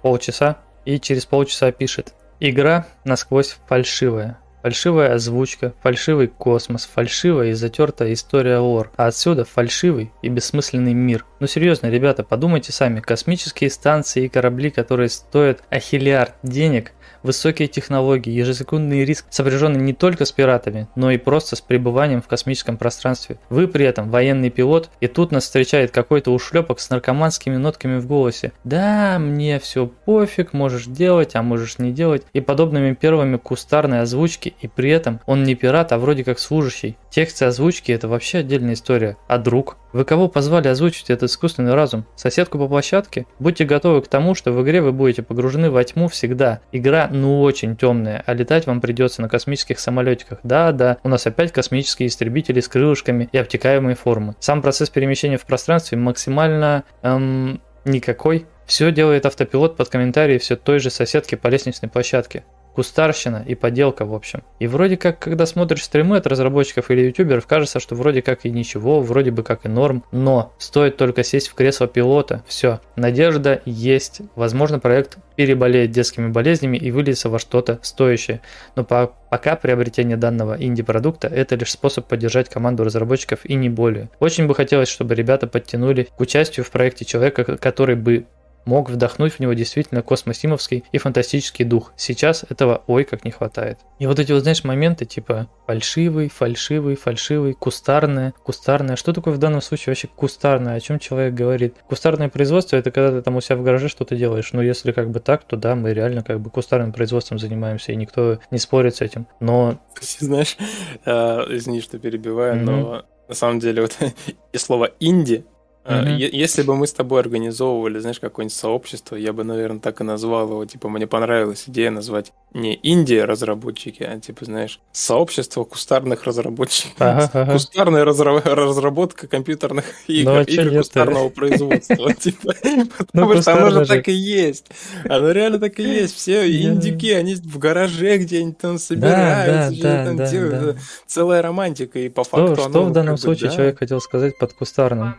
полчаса и через полчаса пишет. Игра насквозь фальшивая. Фальшивая озвучка, фальшивый космос, фальшивая и затертая история лор, а отсюда фальшивый и бессмысленный мир. Ну серьезно, ребята, подумайте сами, космические станции и корабли, которые стоят ахиллиард денег – высокие технологии, ежесекундный риск сопряженный не только с пиратами, но и просто с пребыванием в космическом пространстве. Вы при этом военный пилот, и тут нас встречает какой-то ушлепок с наркоманскими нотками в голосе. Да, мне все пофиг, можешь делать, а можешь не делать. И подобными первыми кустарной озвучки, и при этом он не пират, а вроде как служащий. Тексты озвучки это вообще отдельная история. А друг? Вы кого позвали озвучить этот искусственный разум? Соседку по площадке? Будьте готовы к тому, что в игре вы будете погружены во тьму всегда. Игра ну очень темная, а летать вам придется на космических самолетиках. Да-да, у нас опять космические истребители с крылышками и обтекаемые формы. Сам процесс перемещения в пространстве максимально эм, никакой. Все делает автопилот под комментарии все той же соседки по лестничной площадке кустарщина и поделка в общем. И вроде как, когда смотришь стримы от разработчиков или ютуберов, кажется, что вроде как и ничего, вроде бы как и норм, но стоит только сесть в кресло пилота, все, надежда есть, возможно проект переболеет детскими болезнями и выльется во что-то стоящее. Но по пока приобретение данного инди-продукта это лишь способ поддержать команду разработчиков и не более. Очень бы хотелось, чтобы ребята подтянули к участию в проекте человека, который бы мог вдохнуть в него действительно космосимовский и фантастический дух. Сейчас этого ой как не хватает. И вот эти вот, знаешь, моменты типа фальшивый, фальшивый, фальшивый, кустарное, кустарное. Что такое в данном случае вообще кустарное? О чем человек говорит? Кустарное производство это когда ты там у себя в гараже что-то делаешь. Но если как бы так, то да, мы реально как бы кустарным производством занимаемся, и никто не спорит с этим. Но... [LAUGHS]
Знаешь, э, извини, что перебиваю, но на самом деле вот [LAUGHS] и слово инди Mm-hmm. Если бы мы с тобой организовывали, знаешь, какое-нибудь сообщество, я бы, наверное, так и назвал его. Типа, мне понравилась идея назвать не Индия разработчики, а типа, знаешь, сообщество кустарных разработчиков. Ага, ага. Кустарная разработка компьютерных игр ну, а или кустарного производства. [LAUGHS] Типа, ну, потому что оно же так и есть. Оно реально так и есть. Все индюки, они в гараже где-нибудь там собираются, целая романтика. И по факту
Что в данном случае человек хотел сказать под кустарным?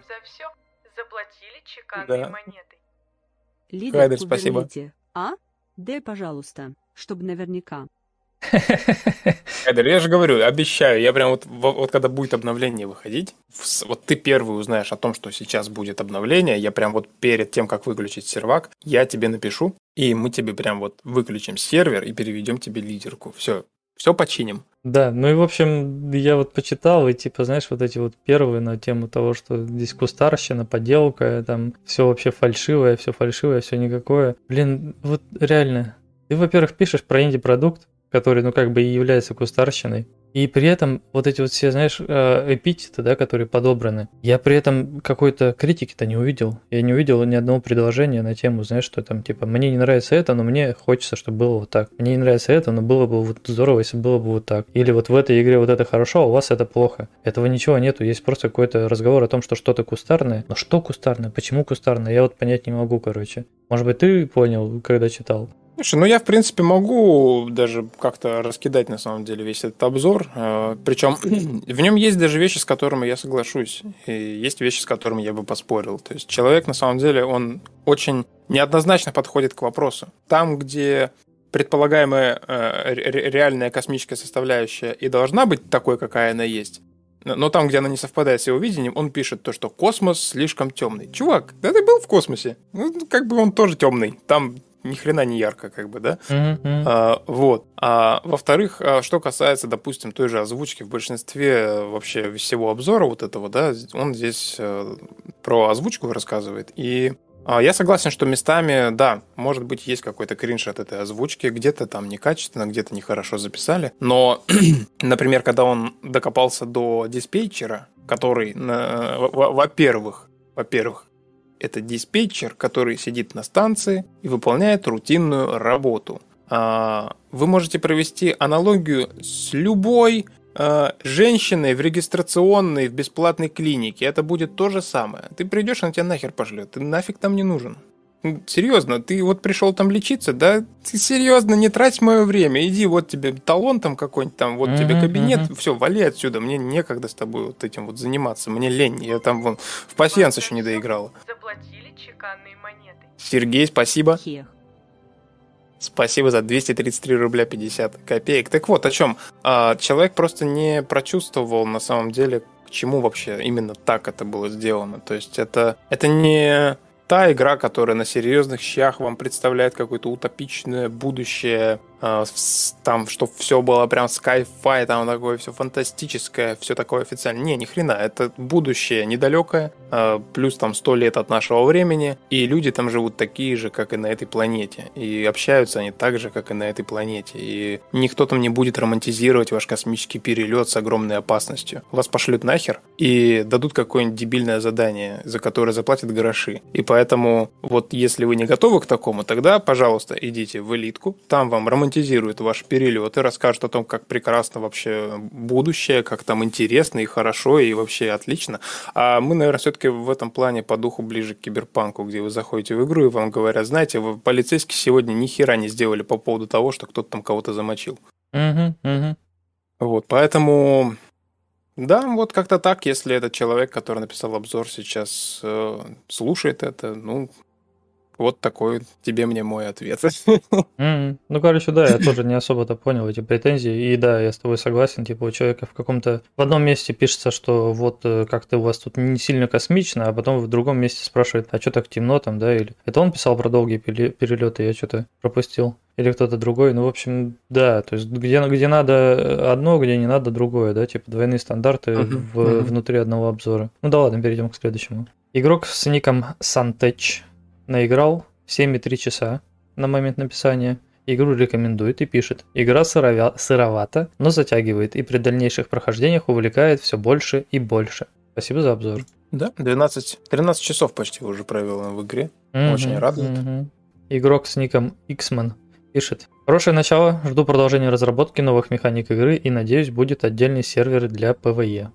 Шикарной да. монетой.
Лидер, Хайдер, спасибо. А? Дай, пожалуйста, чтобы наверняка. [LAUGHS]
Хайдер, я же говорю, обещаю, я прям вот, вот когда будет обновление выходить, вот ты первый узнаешь о том, что сейчас будет обновление, я прям вот перед тем, как выключить сервак, я тебе напишу, и мы тебе прям вот выключим сервер и переведем тебе лидерку. Все, все починим.
Да, ну и в общем, я вот почитал, и типа, знаешь, вот эти вот первые на тему того, что здесь кустарщина, поделка, там все вообще фальшивое, все фальшивое, все никакое. Блин, вот реально. Ты, во-первых, пишешь про инди-продукт, который, ну, как бы и является кустарщиной, и при этом вот эти вот все, знаешь, э, эпитеты, да, которые подобраны, я при этом какой-то критики-то не увидел. Я не увидел ни одного предложения на тему, знаешь, что там, типа, мне не нравится это, но мне хочется, чтобы было вот так. Мне не нравится это, но было бы вот здорово, если было бы вот так. Или вот в этой игре вот это хорошо, а у вас это плохо. Этого ничего нету, есть просто какой-то разговор о том, что что-то кустарное. Но что кустарное? Почему кустарное? Я вот понять не могу, короче. Может быть, ты понял, когда читал?
Слушай, ну я, в принципе, могу даже как-то раскидать, на самом деле, весь этот обзор. Э, Причем [CLEARS THROAT] в нем есть даже вещи, с которыми я соглашусь. И есть вещи, с которыми я бы поспорил. То есть человек, на самом деле, он очень неоднозначно подходит к вопросу. Там, где предполагаемая э, реальная космическая составляющая и должна быть такой, какая она есть, но там, где она не совпадает с его видением, он пишет то, что космос слишком темный. Чувак, да ты был в космосе? Ну, как бы он тоже темный. Там ни хрена не ярко, как бы, да? Mm-hmm. А, вот. А во-вторых, а, что касается, допустим, той же озвучки, в большинстве э, вообще всего обзора вот этого, да, он здесь э, про озвучку рассказывает. И а, я согласен, что местами, да, может быть, есть какой-то кринж от этой озвучки, где-то там некачественно, где-то нехорошо записали. Но, [CLEARS THROAT] например, когда он докопался до диспетчера, который, во-первых, во-первых, это диспетчер, который сидит на станции и выполняет рутинную работу. А, вы можете провести аналогию с любой а, женщиной в регистрационной, в бесплатной клинике. Это будет то же самое. Ты придешь, она тебя нахер пошлет. Ты нафиг там не нужен. Серьезно, ты вот пришел там лечиться, да? Ты серьезно, не трать мое время. Иди, вот тебе талон там какой-нибудь там, вот mm-hmm, тебе кабинет, mm-hmm. все, вали отсюда. Мне некогда с тобой вот этим вот заниматься. Мне лень. Я там вон в пассианс еще не доиграла.
Заплатили чеканные монеты.
Сергей, спасибо. Спасибо за 233 рубля 50 копеек. Так вот, о чем? А, человек просто не прочувствовал на самом деле, к чему вообще именно так это было сделано. То есть это, это не та игра, которая на серьезных щах вам представляет какое-то утопичное будущее, там, чтобы все было прям sci-fi, там такое все фантастическое, все такое официальное. Не, ни хрена, это будущее недалекое, а, плюс там сто лет от нашего времени, и люди там живут такие же, как и на этой планете, и общаются они так же, как и на этой планете, и никто там не будет романтизировать ваш космический перелет с огромной опасностью. Вас пошлют нахер и дадут какое-нибудь дебильное задание, за которое заплатят гроши. И поэтому вот если вы не готовы к такому, тогда, пожалуйста, идите в элитку, там вам романтизируют романтизирует ваш перелет и расскажет о том, как прекрасно вообще будущее, как там интересно и хорошо, и вообще отлично. А мы, наверное, все-таки в этом плане по духу ближе к киберпанку, где вы заходите в игру и вам говорят, знаете, вы полицейские сегодня ни хера не сделали по поводу того, что кто-то там кого-то замочил.
Угу, угу.
Вот, поэтому да, вот как-то так, если этот человек, который написал обзор сейчас, э, слушает это, ну, вот такой тебе мне мой ответ.
Mm-hmm. [LAUGHS] Ну, короче, да, я тоже не особо-то понял эти претензии. И да, я с тобой согласен. Типа, у человека в каком-то... В одном месте пишется, что вот э, как-то у вас тут не сильно космично, а потом в другом месте спрашивает, а что так темно там, да? Или это он писал про долгие перелеты, я что-то пропустил. Или кто-то другой. Ну, в общем, да, то есть где, где надо одно, где не надо другое, да, типа двойные стандарты uh-huh, в, uh-huh. внутри одного обзора. Ну да ладно, перейдем к следующему. Игрок с ником Santech наиграл 7,3 часа на момент написания. Игру рекомендует и пишет. Игра сыровя... сыровата, но затягивает и при дальнейших прохождениях увлекает все больше и больше. Спасибо за обзор.
Да, 12, 13 часов почти уже провел в игре. Mm-hmm, Очень радует. Mm-hmm.
Игрок с ником Xman пишет. Хорошее начало, жду продолжения разработки новых механик игры и надеюсь будет отдельный сервер для PvE.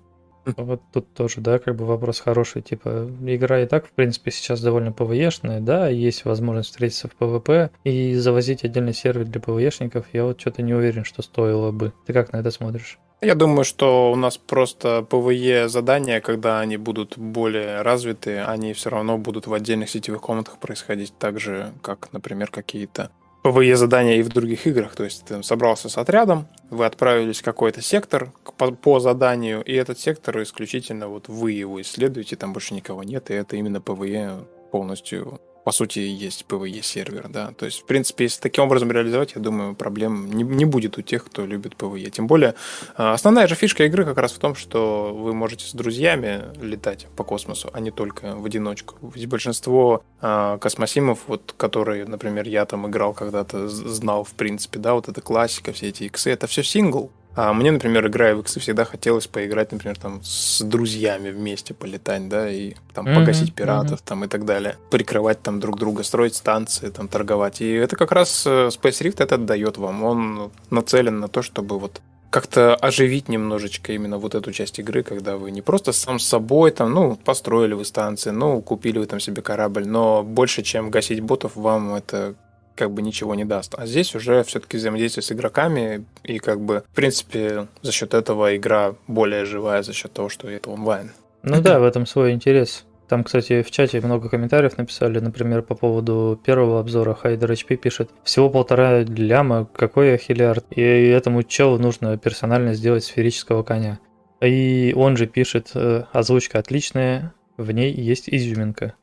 Вот тут тоже, да, как бы вопрос хороший. Типа, игра и так, в принципе, сейчас довольно ПВЕшная, да, есть возможность встретиться в ПВП и завозить отдельный сервер для ПВЕшников. Я вот что-то не уверен, что стоило бы. Ты как на это смотришь?
Я думаю, что у нас просто ПВЕ задания, когда они будут более развиты, они все равно будут в отдельных сетевых комнатах происходить так же, как, например, какие-то ПВЕ задания и в других играх. То есть ты собрался с отрядом, вы отправились в какой-то сектор по, по заданию, и этот сектор исключительно вот вы его исследуете, там больше никого нет, и это именно ПВЕ полностью по сути, есть PvE сервер, да. То есть, в принципе, если таким образом реализовать, я думаю, проблем не, не будет у тех, кто любит PvE. Тем более, а, основная же фишка игры как раз в том, что вы можете с друзьями летать по космосу, а не только в одиночку. Ведь большинство а, космосимов, вот, которые, например, я там играл когда-то, знал, в принципе, да, вот это классика, все эти иксы, это все сингл. А мне, например, играя в X, всегда хотелось поиграть, например, там с друзьями вместе полетать, да, и там mm-hmm, погасить пиратов mm-hmm. там и так далее, прикрывать там друг друга, строить станции, там торговать. И это как раз э, Space Rift это дает вам. Он нацелен на то, чтобы вот как-то оживить немножечко именно вот эту часть игры, когда вы не просто сам с собой там, ну, построили вы станции, ну, купили вы там себе корабль, но больше, чем гасить ботов, вам это как бы ничего не даст. А здесь уже все-таки взаимодействие с игроками, и как бы, в принципе, за счет этого игра более живая, за счет того, что это онлайн.
Ну да, в этом свой интерес. Там, кстати, в чате много комментариев написали, например, по поводу первого обзора. Хайдер HP пишет, всего полтора ляма, какой ахиллиард, и этому челу нужно персонально сделать сферического коня. И он же пишет, «Э, озвучка отличная, в ней есть изюминка.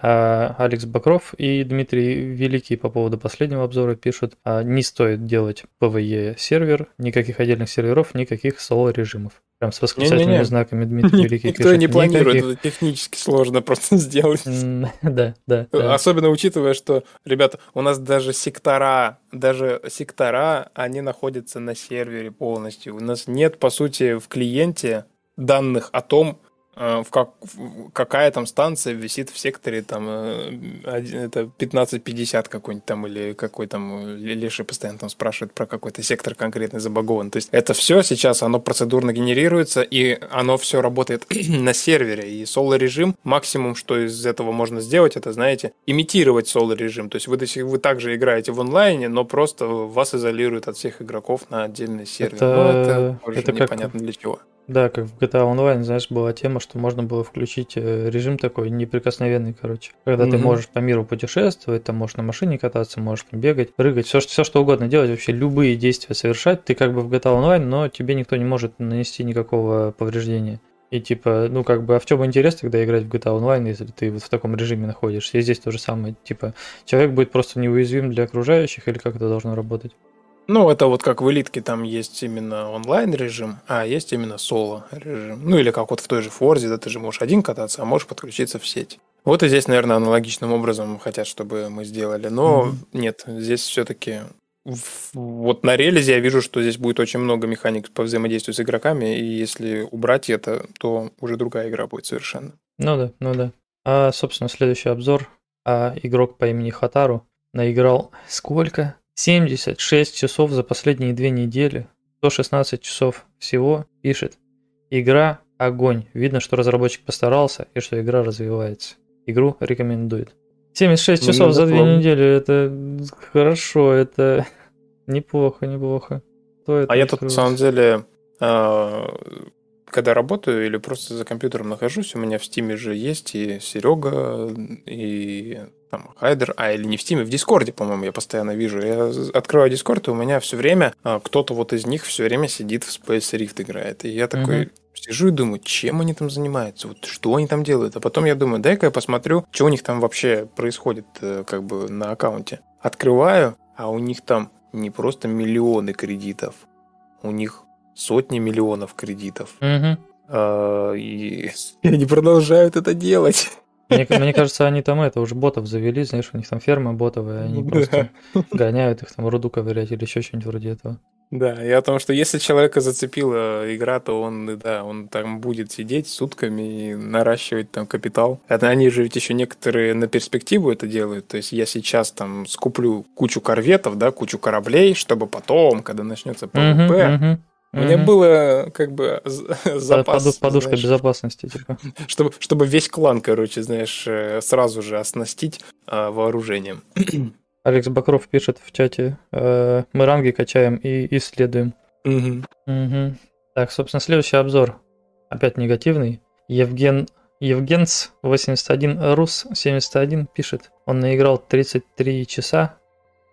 А Алекс Бакров и Дмитрий Великий по поводу последнего обзора пишут, а не стоит делать PvE сервер, никаких отдельных серверов, никаких соло-режимов. Прям с восклицательными не, не, не. знаками Дмитрий [LAUGHS] Великий
Никто пишет. не планирует, никаких... это технически сложно просто [LAUGHS] сделать.
Да, да.
Особенно учитывая, что, ребята, у нас даже сектора, даже сектора, они находятся на сервере полностью. У нас нет, по сути, в клиенте данных о том, в как, какая там станция висит в секторе, там, э, это 1550 какой-нибудь там, или какой там, э, Леша постоянно там спрашивает про какой-то сектор конкретный забагован. То есть это все сейчас, оно процедурно генерируется, и оно все работает [CLEARS THROAT] на сервере, и соло режим, максимум, что из этого можно сделать, это, знаете, имитировать соло режим. То есть вы, вы также играете в онлайне, но просто вас изолируют от всех игроков на отдельный сервер.
Это, ну, это, это
непонятно как... для чего.
Да, как в GTA Online, знаешь, была тема, что можно было включить э, режим такой неприкосновенный, короче. Когда угу. ты можешь по миру путешествовать, там можешь на машине кататься, можешь бегать, прыгать, все, все что угодно делать, вообще любые действия совершать. Ты как бы в GTA Online, но тебе никто не может нанести никакого повреждения. И типа, ну как бы, а в чем интерес тогда играть в GTA Online, если ты вот в таком режиме находишься? И здесь то же самое, типа, человек будет просто неуязвим для окружающих или как это должно работать?
Ну, это вот как в элитке, там есть именно онлайн режим, а есть именно соло режим. Ну, или как вот в той же Форзе, да, ты же можешь один кататься, а можешь подключиться в сеть. Вот и здесь, наверное, аналогичным образом хотят, чтобы мы сделали. Но mm-hmm. нет, здесь все-таки вот на релизе я вижу, что здесь будет очень много механик по взаимодействию с игроками, и если убрать это, то уже другая игра будет совершенно.
Ну да, ну да. А, собственно, следующий обзор. А игрок по имени Хатару наиграл сколько? 76 часов за последние две недели. 116 часов всего пишет. Игра огонь. Видно, что разработчик постарался и что игра развивается. Игру рекомендует. 76 ну, часов за две недели, это хорошо, это [LAUGHS] неплохо, неплохо.
Стоит а я тут, на самом деле, а, когда работаю или просто за компьютером нахожусь, у меня в Стиме же есть и Серега, и там Хайдер, а или не в Стиме, в Дискорде, по-моему, я постоянно вижу. Я открываю Дискорд, и у меня все время а, кто-то вот из них все время сидит в Space Rift играет. И я такой, uh-huh. Сижу и думаю, чем они там занимаются, вот что они там делают. А потом я думаю, дай-ка я посмотрю, что у них там вообще происходит э, как бы на аккаунте. Открываю, а у них там не просто миллионы кредитов, у них сотни миллионов кредитов.
Угу.
А, и [LAUGHS] они продолжают это делать.
Мне, мне кажется, они там это уже ботов завели, знаешь, у них там ферма ботовая, они просто [LAUGHS] гоняют их там руду ковырять или еще что-нибудь вроде этого.
Да, и о том, что если человека зацепила игра, то он, да, он там будет сидеть сутками и наращивать там капитал. Это они же ведь еще некоторые на перспективу это делают. То есть я сейчас там скуплю кучу корветов, да, кучу кораблей, чтобы потом, когда начнется ПВП, uh-huh, uh-huh. У меня было как бы [LAUGHS] запас.
Под, подушка знаешь, безопасности, типа.
Чтобы, чтобы весь клан, короче, знаешь, э, сразу же оснастить а, вооружением. [CLEARS THROAT]
Алекс Бакров пишет в чате, э, мы ранги качаем и исследуем.
Угу.
Угу. Так, собственно, следующий обзор. Опять негативный. Евген Евгенс 81 Рус 71 пишет. Он наиграл 33 часа.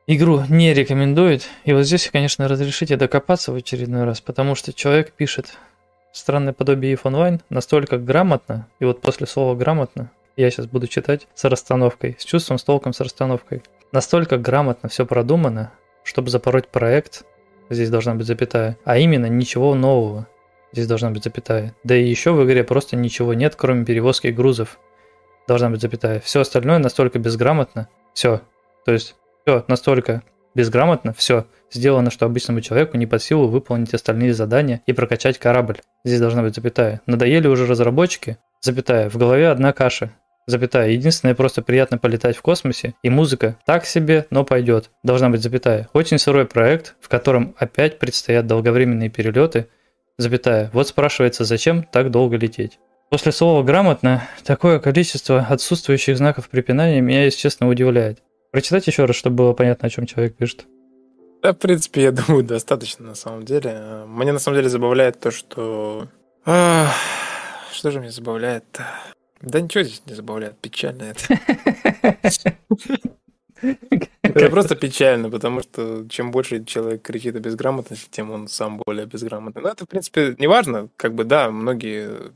Игру не рекомендует. И вот здесь, конечно, разрешите докопаться в очередной раз, потому что человек пишет странное подобие If Online настолько грамотно, и вот после слова грамотно я сейчас буду читать с расстановкой, с чувством, с толком, с расстановкой. Настолько грамотно все продумано, чтобы запороть проект, здесь должна быть запятая, а именно ничего нового, здесь должна быть запятая. Да и еще в игре просто ничего нет, кроме перевозки грузов, должна быть запятая. Все остальное настолько безграмотно, все. То есть все настолько безграмотно, все сделано, что обычному человеку не под силу выполнить остальные задания и прокачать корабль. Здесь должна быть запятая. Надоели уже разработчики? Запятая. В голове одна каша запятая. Единственное, просто приятно полетать в космосе, и музыка так себе, но пойдет. Должна быть запятая. Очень сырой проект, в котором опять предстоят долговременные перелеты, запятая. Вот спрашивается, зачем так долго лететь? После слова «грамотно» такое количество отсутствующих знаков препинания меня, если честно, удивляет. Прочитать еще раз, чтобы было понятно, о чем человек пишет.
Да, в принципе, я [LAUGHS] думаю, достаточно на самом деле. Мне на самом деле забавляет то, что... А, что же меня забавляет-то? Да ничего здесь не забавляет, печально это. [LAUGHS] Это просто печально, потому что чем больше человек кричит о безграмотности, тем он сам более безграмотный. Но это, в принципе, не важно. Как бы, да, многие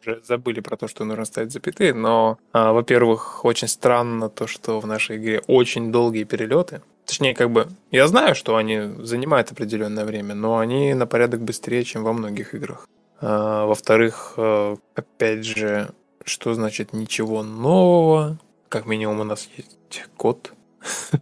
уже забыли про то, что нужно ставить запятые, но, а, во-первых, очень странно то, что в нашей игре очень долгие перелеты. Точнее, как бы, я знаю, что они занимают определенное время, но они на порядок быстрее, чем во многих играх. А, во-вторых, а, опять же, что значит ничего нового? Как минимум у нас есть код.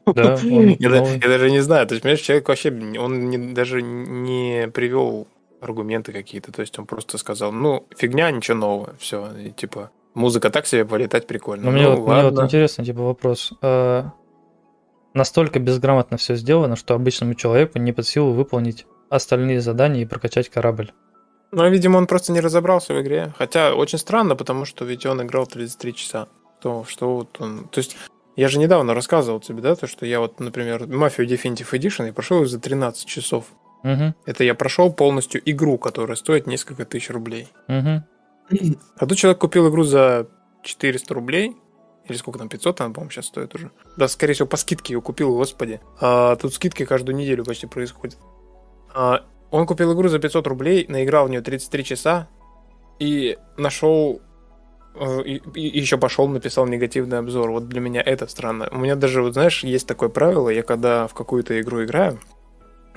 Да, [LAUGHS] я, я даже не знаю. То есть, понимаешь, человек вообще, он не, даже не привел аргументы какие-то. То есть он просто сказал, ну, фигня, ничего нового. Все, и, типа, музыка так себе полетать прикольно.
Но ну, мне, вот, мне вот интересно, типа, вопрос. А, настолько безграмотно все сделано, что обычному человеку не под силу выполнить остальные задания и прокачать корабль.
Ну, видимо, он просто не разобрался в игре. Хотя очень странно, потому что ведь он играл 33 часа. То, что вот он... То есть, я же недавно рассказывал тебе, да, то, что я вот, например, Mafia Definitive Edition, я прошел за 13 часов.
Угу.
Это я прошел полностью игру, которая стоит несколько тысяч рублей.
Угу.
А тут человек купил игру за 400 рублей, или сколько там, 500 она, по-моему, сейчас стоит уже. Да, скорее всего, по скидке ее купил, господи. А тут скидки каждую неделю почти происходят. А, он купил игру за 500 рублей, наиграл в нее 33 часа и нашел э, и, и еще пошел, написал негативный обзор. Вот для меня это странно. У меня даже, вот знаешь, есть такое правило, я когда в какую-то игру играю,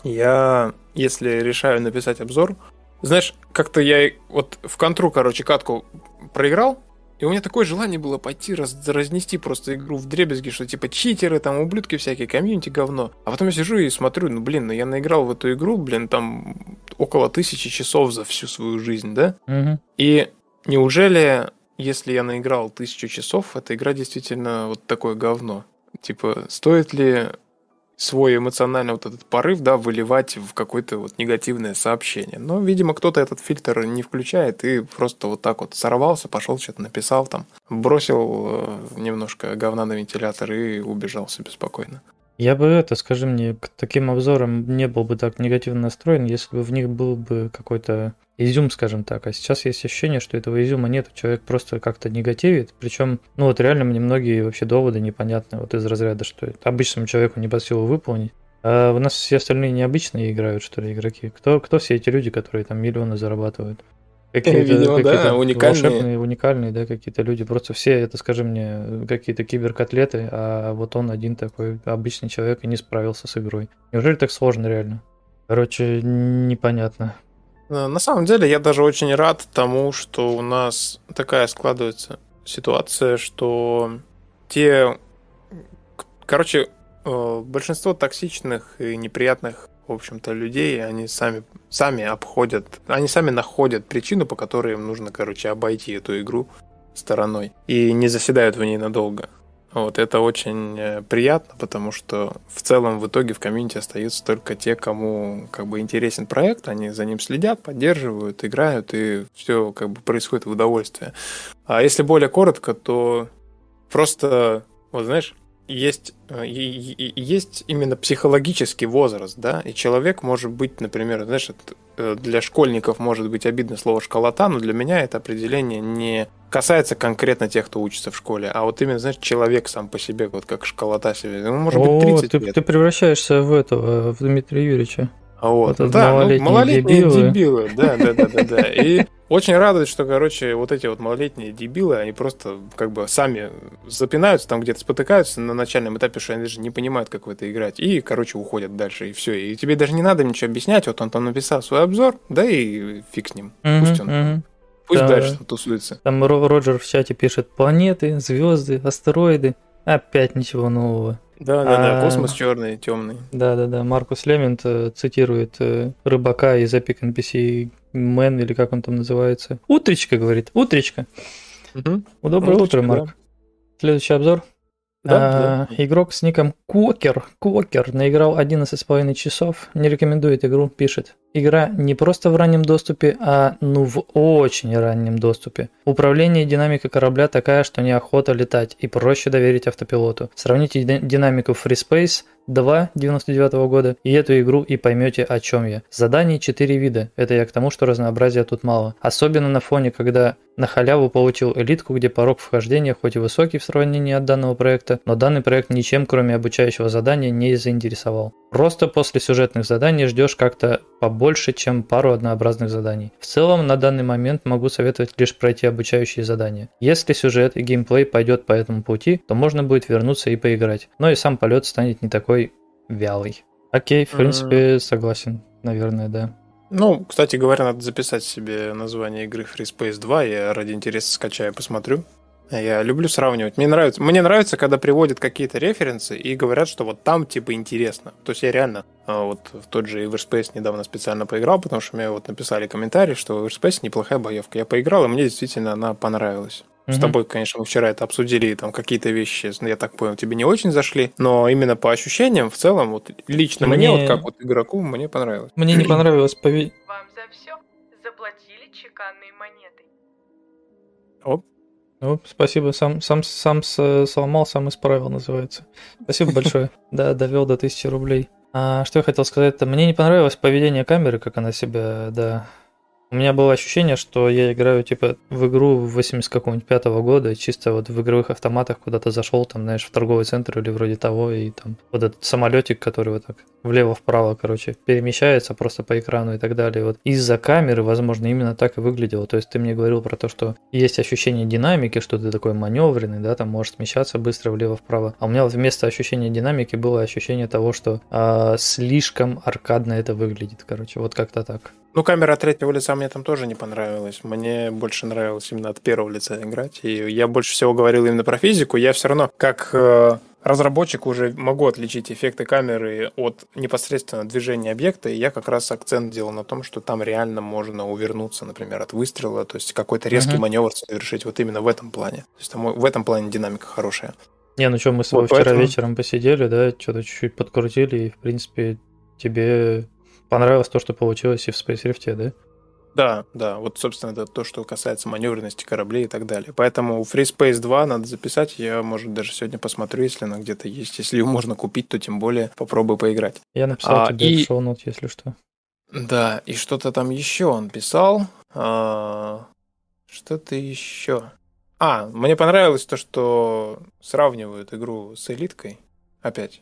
я, если решаю написать обзор, знаешь, как-то я вот в контру, короче, катку проиграл, и у меня такое желание было пойти раз, разнести просто игру в дребезги, что типа читеры, там ублюдки всякие, комьюнити говно. А потом я сижу и смотрю, ну блин, ну я наиграл в эту игру, блин, там около тысячи часов за всю свою жизнь, да?
Угу.
И неужели, если я наиграл тысячу часов, эта игра действительно вот такое говно? Типа, стоит ли свой эмоциональный вот этот порыв, да, выливать в какое-то вот негативное сообщение. Но, видимо, кто-то этот фильтр не включает и просто вот так вот сорвался, пошел что-то написал там, бросил э, немножко говна на вентилятор и убежал себе спокойно.
Я бы это, скажи мне, к таким обзорам не был бы так негативно настроен, если бы в них был бы какой-то изюм, скажем так. А сейчас есть ощущение, что этого изюма нет, человек просто как-то негативит. Причем, ну вот реально мне многие вообще доводы непонятны, вот из разряда, что обычному человеку не под силу выполнить. А у нас все остальные необычные играют, что ли, игроки. Кто, кто все эти люди, которые там миллионы зарабатывают?
Какие-то, Видимо, какие-то да, уникальные.
волшебные, уникальные, да, какие-то люди. Просто все, это, скажи мне, какие-то киберкотлеты, а вот он один такой обычный человек и не справился с игрой. Неужели так сложно реально? Короче, непонятно.
На самом деле, я даже очень рад тому, что у нас такая складывается ситуация, что те... Короче, э, большинство токсичных и неприятных в общем-то, людей, они сами, сами обходят, они сами находят причину, по которой им нужно, короче, обойти эту игру стороной. И не заседают в ней надолго. Вот, это очень э, приятно, потому что в целом в итоге в комьюнити остаются только те, кому как бы интересен проект, они за ним следят, поддерживают, играют, и все как бы происходит в удовольствие. А если более коротко, то просто, вот знаешь, есть, э, есть именно психологический возраст, да, и человек может быть, например, знаешь, э, для школьников может быть обидно слово школота, но для меня это определение не касается конкретно тех, кто учится в школе, а вот именно, знаешь, человек сам по себе, вот как школота себе, ему может О, быть 30
ты,
лет.
ты превращаешься в этого, в Дмитрия Юрьевича.
А вот, вот да, малолетние, ну, малолетние дебилы. дебилы, да, да, да, да, да. И [LAUGHS] очень радует, что, короче, вот эти вот малолетние дебилы, они просто как бы сами запинаются, там где-то спотыкаются на начальном этапе, что они даже не понимают, как в это играть, и, короче, уходят дальше, и все. И тебе даже не надо ничего объяснять, вот он там написал свой обзор, да и фиг с ним, пусть он Пусть да. дальше тусуется.
Там Роджер в чате пишет планеты, звезды, астероиды. Опять ничего нового.
Да, да, да, космос черный, темный.
Да, да, да. Маркус Лемент э, цитирует э, рыбака из Epic NPC Man, или как он там называется. Утречка, говорит, утречка. Угу. Доброе утро, Марк. Да. Следующий обзор. Да, а, да. Игрок с ником Кокер, Кокер наиграл 11,5 часов, не рекомендует игру, пишет. Игра не просто в раннем доступе, а ну в очень раннем доступе. Управление и динамика корабля такая, что неохота летать и проще доверить автопилоту. Сравните динамику Free Space 2 99 года и эту игру и поймете о чем я. Заданий 4 вида, это я к тому, что разнообразия тут мало. Особенно на фоне, когда на халяву получил элитку, где порог вхождения хоть и высокий в сравнении от данного проекта, но данный проект ничем кроме обучающего задания не заинтересовал. Просто после сюжетных заданий ждешь как-то побольше, чем пару однообразных заданий. В целом, на данный момент могу советовать лишь пройти обучающие задания. Если сюжет и геймплей пойдет по этому пути, то можно будет вернуться и поиграть. Но и сам полет станет не такой вялый. Окей, в принципе, согласен, наверное, да.
Ну, кстати говоря, надо записать себе название игры Free Space 2. Я ради интереса скачаю, посмотрю. Я люблю сравнивать. Мне нравится, мне нравится, когда приводят какие-то референсы и говорят, что вот там типа интересно. То есть я реально а, вот в тот же Everspace недавно специально поиграл, потому что мне вот написали комментарий, что Everspace неплохая боевка. Я поиграл, и мне действительно она понравилась. С тобой, конечно, мы вчера это обсудили, там какие-то вещи, я так понял, тебе не очень зашли, но именно по ощущениям, в целом, вот лично мне, мне вот как вот игроку, мне понравилось.
Мне не понравилось
пове... Вам за все заплатили чеканные монеты.
Оп. Ну, спасибо, сам, сам, сам сломал, сам исправил, называется. Спасибо большое. [LAUGHS] Да, довел до 1000 рублей. А, что я хотел сказать-то? Мне не понравилось поведение камеры, как она себя, да, у меня было ощущение, что я играю типа в игру 80 какого-нибудь пятого года, чисто вот в игровых автоматах куда-то зашел, там, знаешь, в торговый центр или вроде того, и там вот этот самолетик, который вот так влево-вправо, короче, перемещается просто по экрану и так далее. Вот из-за камеры, возможно, именно так и выглядело. То есть ты мне говорил про то, что есть ощущение динамики, что ты такой маневренный, да, там можешь смещаться быстро влево-вправо. А у меня вместо ощущения динамики было ощущение того, что э, слишком аркадно это выглядит, короче, вот как-то так.
Ну, камера третьего лица мне там тоже не понравилась. Мне больше нравилось именно от первого лица играть. И я больше всего говорил именно про физику. Я все равно, как э, разработчик, уже могу отличить эффекты камеры от непосредственно движения объекта. И я как раз акцент делал на том, что там реально можно увернуться, например, от выстрела. То есть какой-то резкий uh-huh. маневр совершить вот именно в этом плане. То есть там, в этом плане динамика хорошая.
Не, ну что, мы с тобой вот вчера поэтому... вечером посидели, да, что-то чуть-чуть подкрутили, и, в принципе, тебе понравилось то, что получилось и в Space Rift, да?
Да, да, вот, собственно, это то, что касается маневренности кораблей и так далее. Поэтому Free Space 2 надо записать. Я, может, даже сегодня посмотрю, если она где-то есть. Если ее можно купить, то тем более попробую поиграть.
Я написал а, тебе и... в шоу если что.
Да, и что-то там еще он писал. А... Что-то еще. А, мне понравилось то, что сравнивают игру с элиткой опять.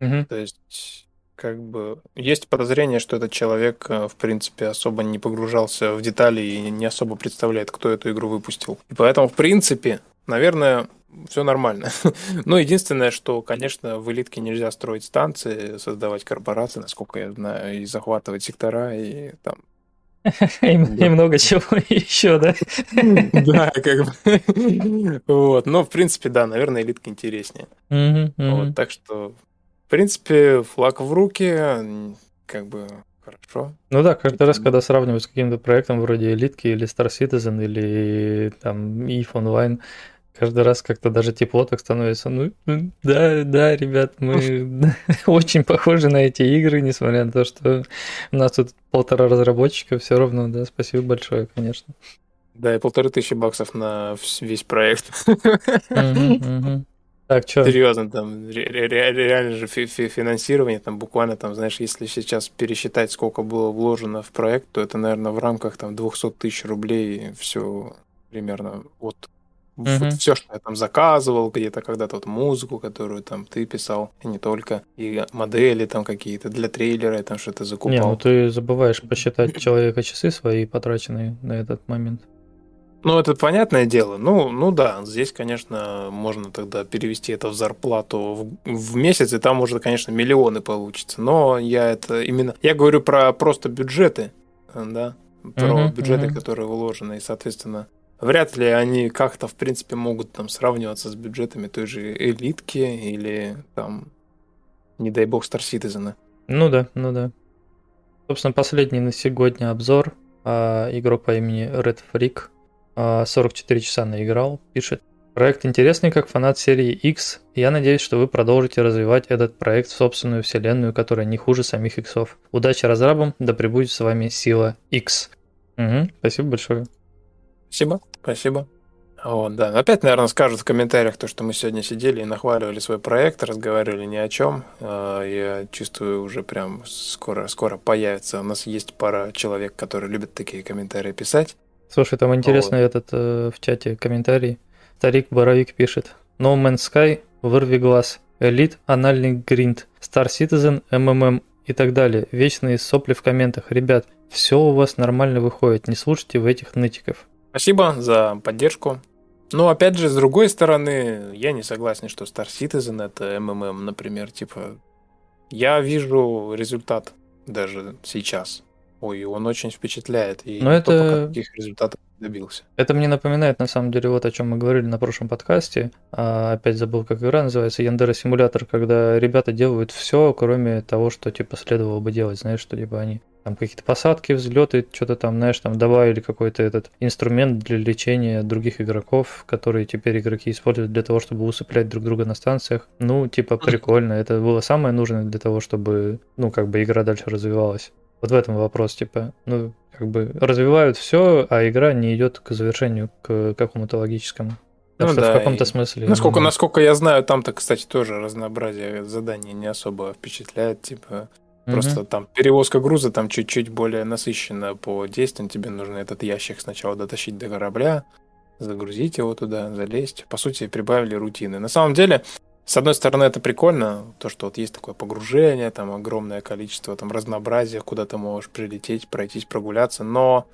Угу. То есть как бы есть подозрение, что этот человек, э, в принципе, особо не погружался в детали и не особо представляет, кто эту игру выпустил. И поэтому, в принципе, наверное, все нормально. [LAUGHS] Но единственное, что, конечно, в элитке нельзя строить станции, создавать корпорации, насколько я знаю, и захватывать сектора, и там [LAUGHS]
и, да. и много чего [LAUGHS] еще, да?
Да, как бы. Вот. Но, в принципе, да, наверное, элитка интереснее. Вот, так что принципе, флаг в руки, как бы хорошо.
Ну да, каждый раз, когда сравнивают с каким-то проектом вроде Элитки или Star Citizen или там EVE Online, каждый раз как-то даже тепло так становится. Ну, да, да, ребят, мы [LAUGHS] очень похожи на эти игры, несмотря на то, что у нас тут полтора разработчика, все равно, да, спасибо большое, конечно.
Да, и полторы тысячи баксов на весь проект.
Так, что?
Серьезно, там ре- ре- реально же фи- фи- финансирование, там буквально, там, знаешь, если сейчас пересчитать, сколько было вложено в проект, то это, наверное, в рамках там 200 тысяч рублей все примерно вот Uh-huh. все, что я там заказывал, где-то когда-то вот музыку, которую там ты писал, и не только, и модели там какие-то для трейлера, я там что-то закупал. Не,
ну ты забываешь посчитать человека часы свои потраченные на этот момент.
Ну, это понятное дело. Ну, ну да, здесь, конечно, можно тогда перевести это в зарплату в, в месяц, и там уже, конечно, миллионы получится. Но я это именно... Я говорю про просто бюджеты, да, про uh-huh, бюджеты, uh-huh. которые вложены, и, соответственно, вряд ли они как-то, в принципе, могут там сравниваться с бюджетами той же элитки или там, не дай бог, Star Citizen.
Ну да, ну да. Собственно, последний на сегодня обзор. А, игрок по имени Red Freak 44 а, часа наиграл, пишет. Проект интересный, как фанат серии X. Я надеюсь, что вы продолжите развивать этот проект в собственную вселенную, которая не хуже самих Иксов. Удачи разрабам, да пребудет с вами сила X. Угу, спасибо большое.
Спасибо, спасибо. Вот, да. Опять, наверное, скажут в комментариях то, что мы сегодня сидели и нахваливали свой проект, разговаривали ни о чем. А, я чувствую, уже прям скоро, скоро появится. У нас есть пара человек, которые любят такие комментарии писать.
Слушай, там интересно вот. этот э, в чате комментарий. Старик Боровик пишет. No Man's Sky, вырви глаз. Элит, анальный гринд. Star Citizen, МММ и так далее. Вечные сопли в комментах. Ребят, все у вас нормально выходит, не слушайте в этих нытиков.
Спасибо за поддержку. Но опять же, с другой стороны, я не согласен, что Star Citizen это МММ, например, типа. Я вижу результат даже сейчас. Ой, он очень впечатляет. И
Но это...
каких результатов добился.
Это мне напоминает, на самом деле, вот о чем мы говорили на прошлом подкасте. А, опять забыл, как игра называется, Яндера Симулятор, когда ребята делают все, кроме того, что типа следовало бы делать. Знаешь, что типа они там какие-то посадки, взлеты, что-то там, знаешь, там добавили какой-то этот инструмент для лечения других игроков, которые теперь игроки используют для того, чтобы усыплять друг друга на станциях. Ну, типа, прикольно. Это было самое нужное для того, чтобы, ну, как бы игра дальше развивалась. Вот в этом вопрос, типа, ну, как бы развивают все, а игра не идет к завершению, к какому-то логическому. Ну, что да, в каком-то смысле.
Насколько, насколько я знаю, там-то, кстати, тоже разнообразие заданий не особо впечатляет. Типа, mm просто там перевозка груза там чуть-чуть более насыщена по действиям. Тебе нужно этот ящик сначала дотащить до корабля, загрузить его туда, залезть. По сути, прибавили рутины. На самом деле, с одной стороны, это прикольно, то, что вот есть такое погружение, там огромное количество там разнообразия, куда ты можешь прилететь, пройтись, прогуляться, но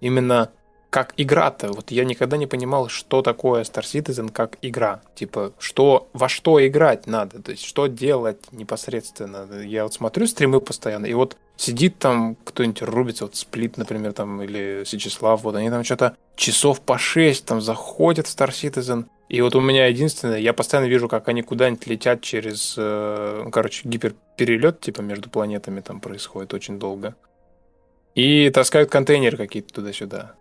именно как игра-то, вот я никогда не понимал, что такое Star Citizen как игра. Типа, что, во что играть надо, то есть, что делать непосредственно. Я вот смотрю стримы постоянно, и вот сидит там кто-нибудь рубится, вот Сплит, например, там, или Сечислав, вот они там что-то часов по 6 там заходят в Star Citizen, и вот у меня единственное, я постоянно вижу, как они куда-нибудь летят через, э, короче, гиперперелет, типа, между планетами там происходит очень долго. И таскают контейнеры какие-то туда-сюда.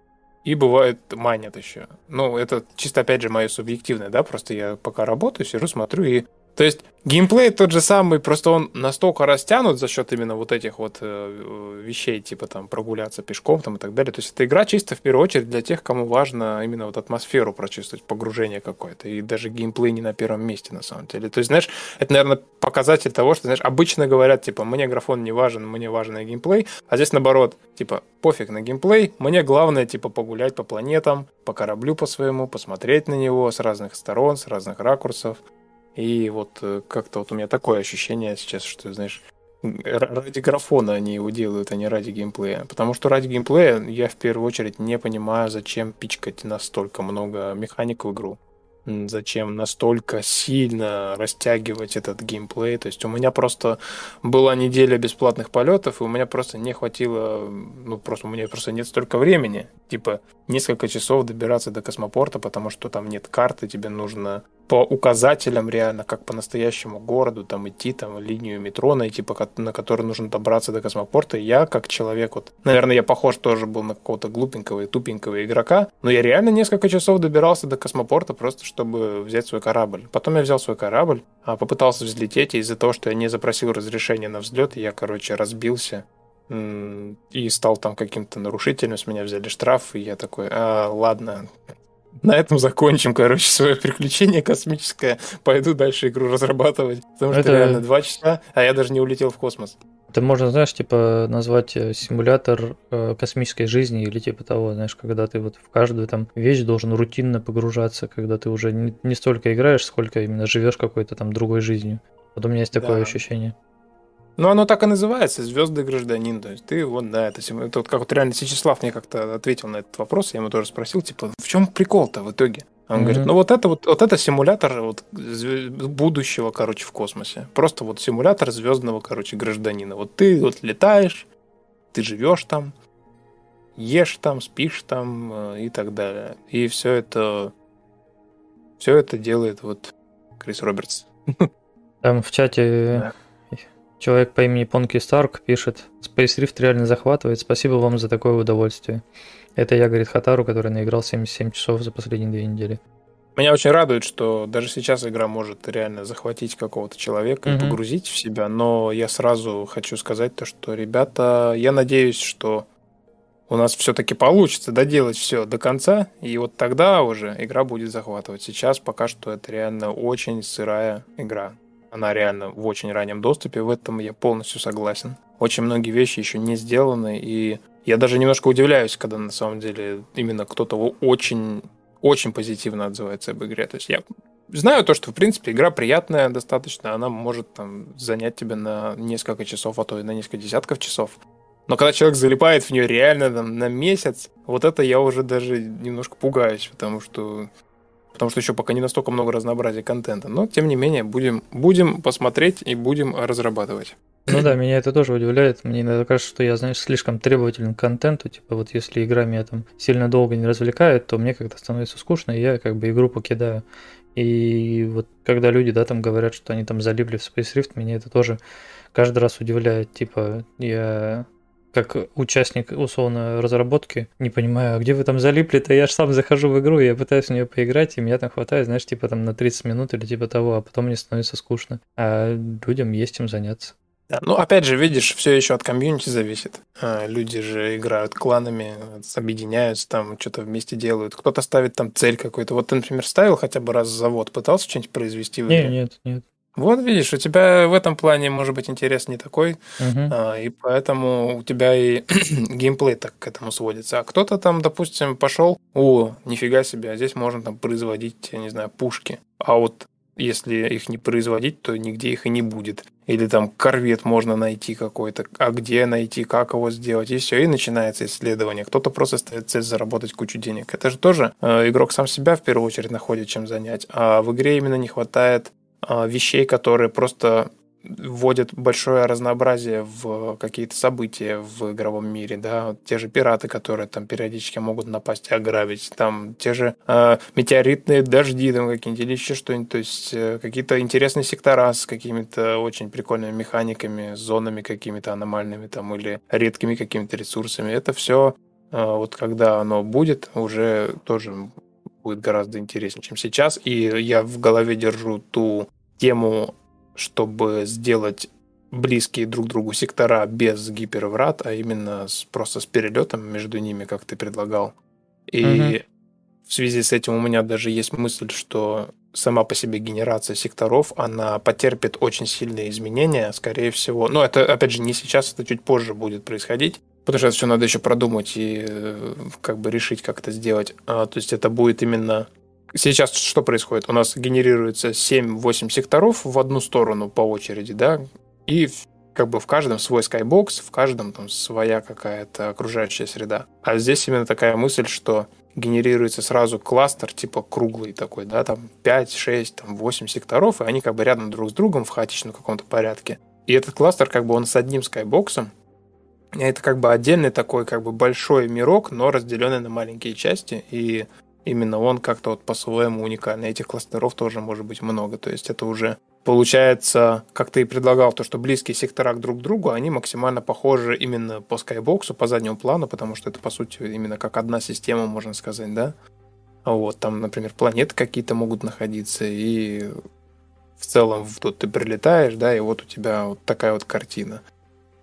И бывает манят еще. Ну, это чисто, опять же, мое субъективное, да, просто я пока работаю, сижу, смотрю, и то есть геймплей тот же самый, просто он настолько растянут за счет именно вот этих вот э, вещей, типа там прогуляться пешком там и так далее. То есть это игра чисто в первую очередь для тех, кому важно именно вот атмосферу прочувствовать, погружение какое-то. И даже геймплей не на первом месте на самом деле. То есть, знаешь, это, наверное, показатель того, что, знаешь, обычно говорят, типа, мне графон не важен, мне важен и геймплей, а здесь наоборот, типа, пофиг на геймплей, мне главное, типа, погулять по планетам, по кораблю по своему, посмотреть на него с разных сторон, с разных ракурсов. И вот э, как-то вот у меня такое ощущение сейчас, что, знаешь, ради графона они его делают, а не ради геймплея. Потому что ради геймплея я в первую очередь не понимаю, зачем пичкать настолько много механик в игру зачем настолько сильно растягивать этот геймплей. То есть у меня просто была неделя бесплатных полетов, и у меня просто не хватило, ну просто у меня просто нет столько времени. Типа несколько часов добираться до космопорта, потому что там нет карты, тебе нужно по указателям реально, как по настоящему городу, там идти, там линию метро найти, по, на которой нужно добраться до космопорта. Я как человек, вот, наверное, я похож тоже был на какого-то глупенького и тупенького игрока, но я реально несколько часов добирался до космопорта просто, чтобы взять свой корабль. Потом я взял свой корабль, а попытался взлететь, и из-за того, что я не запросил разрешения на взлет, я, короче, разбился и стал там каким-то нарушителем, с меня взяли штраф, и я такой, а, ладно, на этом закончим, короче, свое приключение космическое. Пойду дальше игру разрабатывать. Потому что это... реально два часа, а я даже не улетел в космос.
Это можно, знаешь, типа назвать э, симулятор э, космической жизни или типа того, знаешь, когда ты вот в каждую там вещь должен рутинно погружаться, когда ты уже не, не столько играешь, сколько именно живешь какой-то там другой жизнью. Вот у меня есть такое да. ощущение.
Ну, оно так и называется, звездный гражданин. То есть ты вот, да, это, это вот как вот реально Сечеслав мне как-то ответил на этот вопрос, я ему тоже спросил, типа, в чем прикол-то в итоге? Он mm-hmm. говорит, ну вот это вот, вот это симулятор вот будущего, короче, в космосе. Просто вот симулятор звездного, короче, гражданина. Вот ты вот летаешь, ты живешь там, ешь там, спишь там э, и так далее. И все это, все это делает вот Крис Робертс.
Там в чате да. Человек по имени Понки Старк пишет, Space Rift реально захватывает, спасибо вам за такое удовольствие. Это я, говорит Хатару, который наиграл 77 часов за последние две недели.
Меня очень радует, что даже сейчас игра может реально захватить какого-то человека mm-hmm. и погрузить в себя, но я сразу хочу сказать то, что, ребята, я надеюсь, что у нас все-таки получится доделать все до конца, и вот тогда уже игра будет захватывать. Сейчас пока что это реально очень сырая игра. Она реально в очень раннем доступе, в этом я полностью согласен. Очень многие вещи еще не сделаны, и я даже немножко удивляюсь, когда на самом деле именно кто-то очень, очень позитивно отзывается об игре. То есть я знаю то, что, в принципе, игра приятная достаточно, она может там занять тебя на несколько часов, а то и на несколько десятков часов. Но когда человек залипает в нее реально там, на месяц, вот это я уже даже немножко пугаюсь, потому что потому что еще пока не настолько много разнообразия контента. Но, тем не менее, будем, будем посмотреть и будем разрабатывать.
Ну да, меня это тоже удивляет. Мне иногда кажется, что я, знаешь, слишком требователен к контенту. Типа вот если игра меня там сильно долго не развлекает, то мне как-то становится скучно, и я как бы игру покидаю. И вот когда люди, да, там говорят, что они там залипли в Space Rift, меня это тоже каждый раз удивляет. Типа, я как участник, условно, разработки, не понимаю, а где вы там залипли-то? Я же сам захожу в игру, я пытаюсь в нее поиграть, и меня там хватает, знаешь, типа там на 30 минут или типа того, а потом мне становится скучно. А людям есть чем заняться.
Да, ну, опять же, видишь, все еще от комьюнити зависит. А, люди же играют кланами, объединяются, там что-то вместе делают. Кто-то ставит там цель какой-то. Вот ты, например, ставил хотя бы раз завод, пытался что-нибудь произвести в
игре? Нет, нет, нет.
Вот видишь, у тебя в этом плане может быть интерес не такой,
угу.
а, и поэтому у тебя и [CLEARS THROAT] геймплей так к этому сводится. А кто-то там, допустим, пошел, о, нифига себе, а здесь можно там производить, я не знаю, пушки. А вот если их не производить, то нигде их и не будет. Или там корвет можно найти какой-то, а где найти, как его сделать, и все, и начинается исследование. Кто-то просто ставит цель заработать кучу денег. Это же тоже э, игрок сам себя в первую очередь находит чем занять. А в игре именно не хватает вещей, которые просто вводят большое разнообразие в какие-то события в игровом мире, да, те же пираты, которые там периодически могут напасть и ограбить, там те же э, метеоритные дожди там какие-нибудь или еще что-нибудь, то есть э, какие-то интересные сектора с какими-то очень прикольными механиками, зонами какими-то аномальными там или редкими какими-то ресурсами, это все э, вот когда оно будет, уже тоже будет гораздо интереснее, чем сейчас, и я в голове держу ту тему чтобы сделать близкие друг другу сектора без гиперврат, а именно с, просто с перелетом между ними, как ты предлагал. И угу. в связи с этим у меня даже есть мысль, что сама по себе генерация секторов, она потерпит очень сильные изменения, скорее всего. Но это, опять же, не сейчас, это чуть позже будет происходить. Потому что это все надо еще продумать и э, как бы решить, как это сделать. А, то есть это будет именно сейчас что происходит? У нас генерируется 7-8 секторов в одну сторону по очереди, да, и как бы в каждом свой скайбокс, в каждом там своя какая-то окружающая среда. А здесь именно такая мысль, что генерируется сразу кластер, типа круглый такой, да, там 5, 6, там 8 секторов, и они как бы рядом друг с другом в хаотичном каком-то порядке. И этот кластер, как бы он с одним скайбоксом, это как бы отдельный такой как бы большой мирок, но разделенный на маленькие части, и именно он как-то вот по-своему уникальный. Этих кластеров тоже может быть много. То есть это уже получается, как ты и предлагал, то, что близкие сектора друг к другу, они максимально похожи именно по скайбоксу, по заднему плану, потому что это, по сути, именно как одна система, можно сказать, да? Вот, там, например, планеты какие-то могут находиться, и в целом тут ты прилетаешь, да, и вот у тебя вот такая вот картина.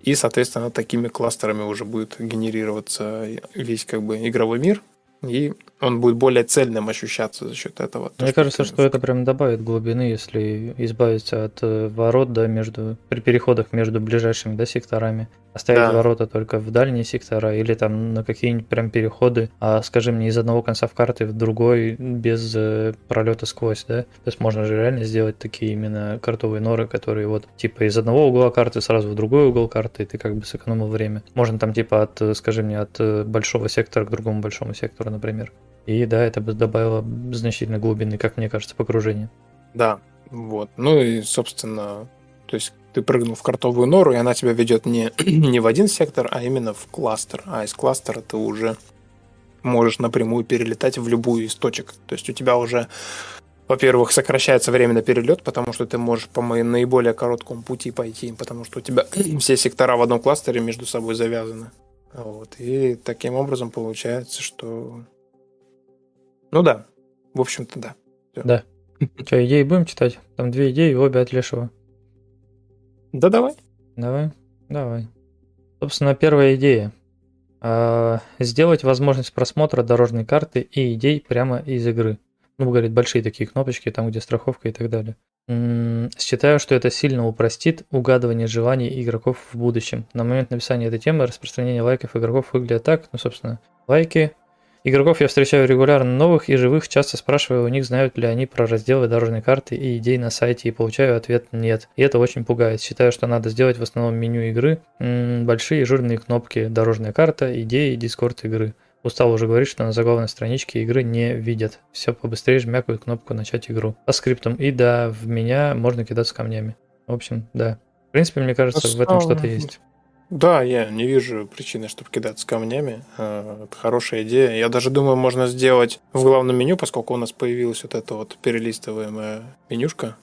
И, соответственно, такими кластерами уже будет генерироваться весь как бы игровой мир, и он будет более цельным ощущаться за счет этого.
Мне кажется, что это прям добавит глубины, если избавиться от э, ворот, да, между при переходах между ближайшими да, секторами. Оставить да. ворота только в дальние сектора или там на какие-нибудь прям переходы, а, скажем, не из одного конца в карты в другой без э, пролета сквозь, да? То есть можно же реально сделать такие именно картовые норы, которые вот типа из одного угла карты сразу в другой угол карты, и ты как бы сэкономил время. Можно там типа от, э, скажи мне, от э, большого сектора к другому большому сектору, например. И да, это бы добавило значительно глубины, как мне кажется, погружение.
Да, вот. Ну и, собственно, то есть ты прыгнул в картовую нору, и она тебя ведет не, [CLEARS THROAT] не в один сектор, а именно в кластер. А из кластера ты уже можешь напрямую перелетать в любую из точек. То есть у тебя уже, во-первых, сокращается время на перелет, потому что ты можешь по наиболее короткому пути пойти, потому что у тебя [CLEARS THROAT] все сектора в одном кластере между собой завязаны. Вот. И таким образом получается, что ну да. В общем-то, да.
Всё. Да. [LAUGHS] Что, идеи будем читать? Там две идеи, обе от Лешего.
Да давай.
Давай, давай. Собственно, первая идея. А, сделать возможность просмотра дорожной карты и идей прямо из игры. Ну, говорит, большие такие кнопочки, там, где страховка и так далее. Считаю, что это сильно упростит угадывание желаний игроков в будущем. На момент написания этой темы распространение лайков игроков выглядит так, ну, собственно, лайки, Игроков я встречаю регулярно новых и живых, часто спрашиваю у них, знают ли они про разделы дорожной карты и идей на сайте, и получаю ответ «нет». И это очень пугает. Считаю, что надо сделать в основном меню игры, м-м, большие жирные кнопки «Дорожная карта», «Идеи» и «Дискорд игры». Устал уже говорить, что на заглавной страничке игры не видят. Все побыстрее жмякают кнопку «Начать игру». По скриптам. И да, в меня можно кидаться камнями. В общем, да. В принципе, мне кажется, в этом что-то есть.
Да, я не вижу причины, чтобы кидаться камнями. Э, это хорошая идея. Я даже думаю, можно сделать в главном меню, поскольку у нас появилась вот эта вот перелистываемая менюшка,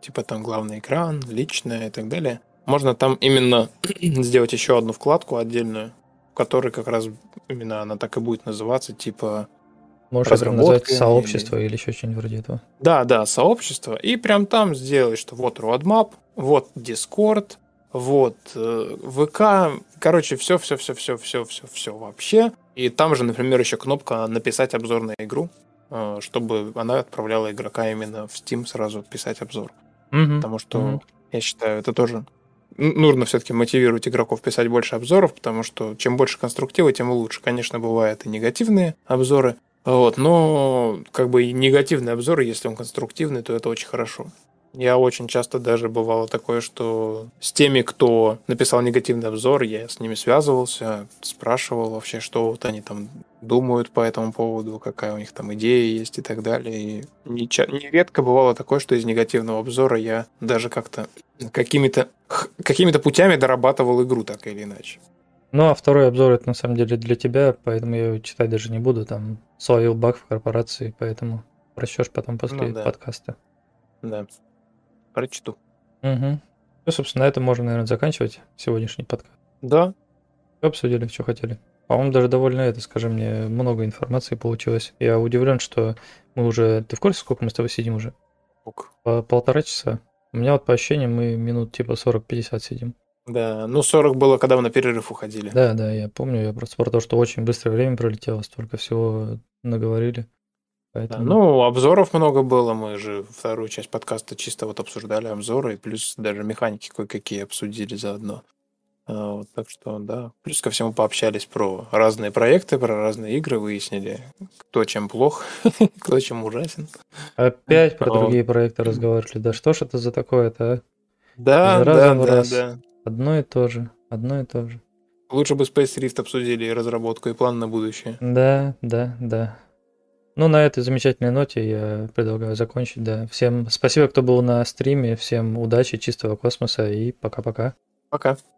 типа там главный экран, личное и так далее. Можно там именно [CLEARS THROAT] сделать еще одну вкладку отдельную, в которой как раз именно она так и будет называться, типа
Можешь это назвать сообщество или... или еще что-нибудь вроде этого.
Да, да, сообщество. И прям там сделать, что вот roadmap, вот Discord, Вот. Э, ВК, короче, все, все, все, все, все, все, все вообще. И там же, например, еще кнопка написать обзор на игру, э, чтобы она отправляла игрока именно в Steam сразу писать обзор. Mm-hmm. Потому что mm-hmm. я считаю, это тоже нужно все-таки мотивировать игроков писать больше обзоров, потому что чем больше конструктива, тем лучше. Конечно, бывают и негативные обзоры, вот, но как бы негативный обзор, если он конструктивный, то это очень хорошо. Я очень часто даже бывало такое, что с теми, кто написал негативный обзор, я с ними связывался, спрашивал вообще, что вот они там думают по этому поводу, какая у них там идея есть и так далее. И нередко бывало такое, что из негативного обзора я даже как-то какими-то какими-то путями дорабатывал игру так или иначе.
Ну, а второй обзор это на самом деле для тебя, поэтому я его читать даже не буду. Там словил баг в корпорации, поэтому прочтешь потом после ну, да. подкаста.
Да прочту.
Угу. Ну, собственно, на этом можно, наверное, заканчивать сегодняшний подкаст.
Да.
Все обсудили, что хотели. По-моему, даже довольно это, скажи мне, много информации получилось. Я удивлен, что мы уже... Ты в курсе, сколько мы с тобой сидим уже?
Ок.
По полтора часа. У меня вот по ощущениям мы минут типа 40-50 сидим.
Да, ну 40 было, когда мы на перерыв уходили.
Да, да, я помню. Я просто про то, что очень быстрое время пролетело, столько всего наговорили.
Поэтому... Да, ну, обзоров много было. Мы же вторую часть подкаста чисто вот обсуждали обзоры, и плюс даже механики кое-какие обсудили заодно. А, вот, так что, да. Плюс ко всему пообщались про разные проекты, про разные игры, выяснили, кто чем плох, [LAUGHS] кто чем ужасен.
Опять про другие проекты разговаривали. Да что ж это за такое-то, а?
Да, да, да, да.
Одно и то же, одно и то же.
Лучше бы Space Rift обсудили и разработку, и план на будущее.
Да, да, да. Ну, на этой замечательной ноте я предлагаю закончить, да. Всем спасибо, кто был на стриме, всем удачи, чистого космоса и пока-пока.
Пока. -пока. пока.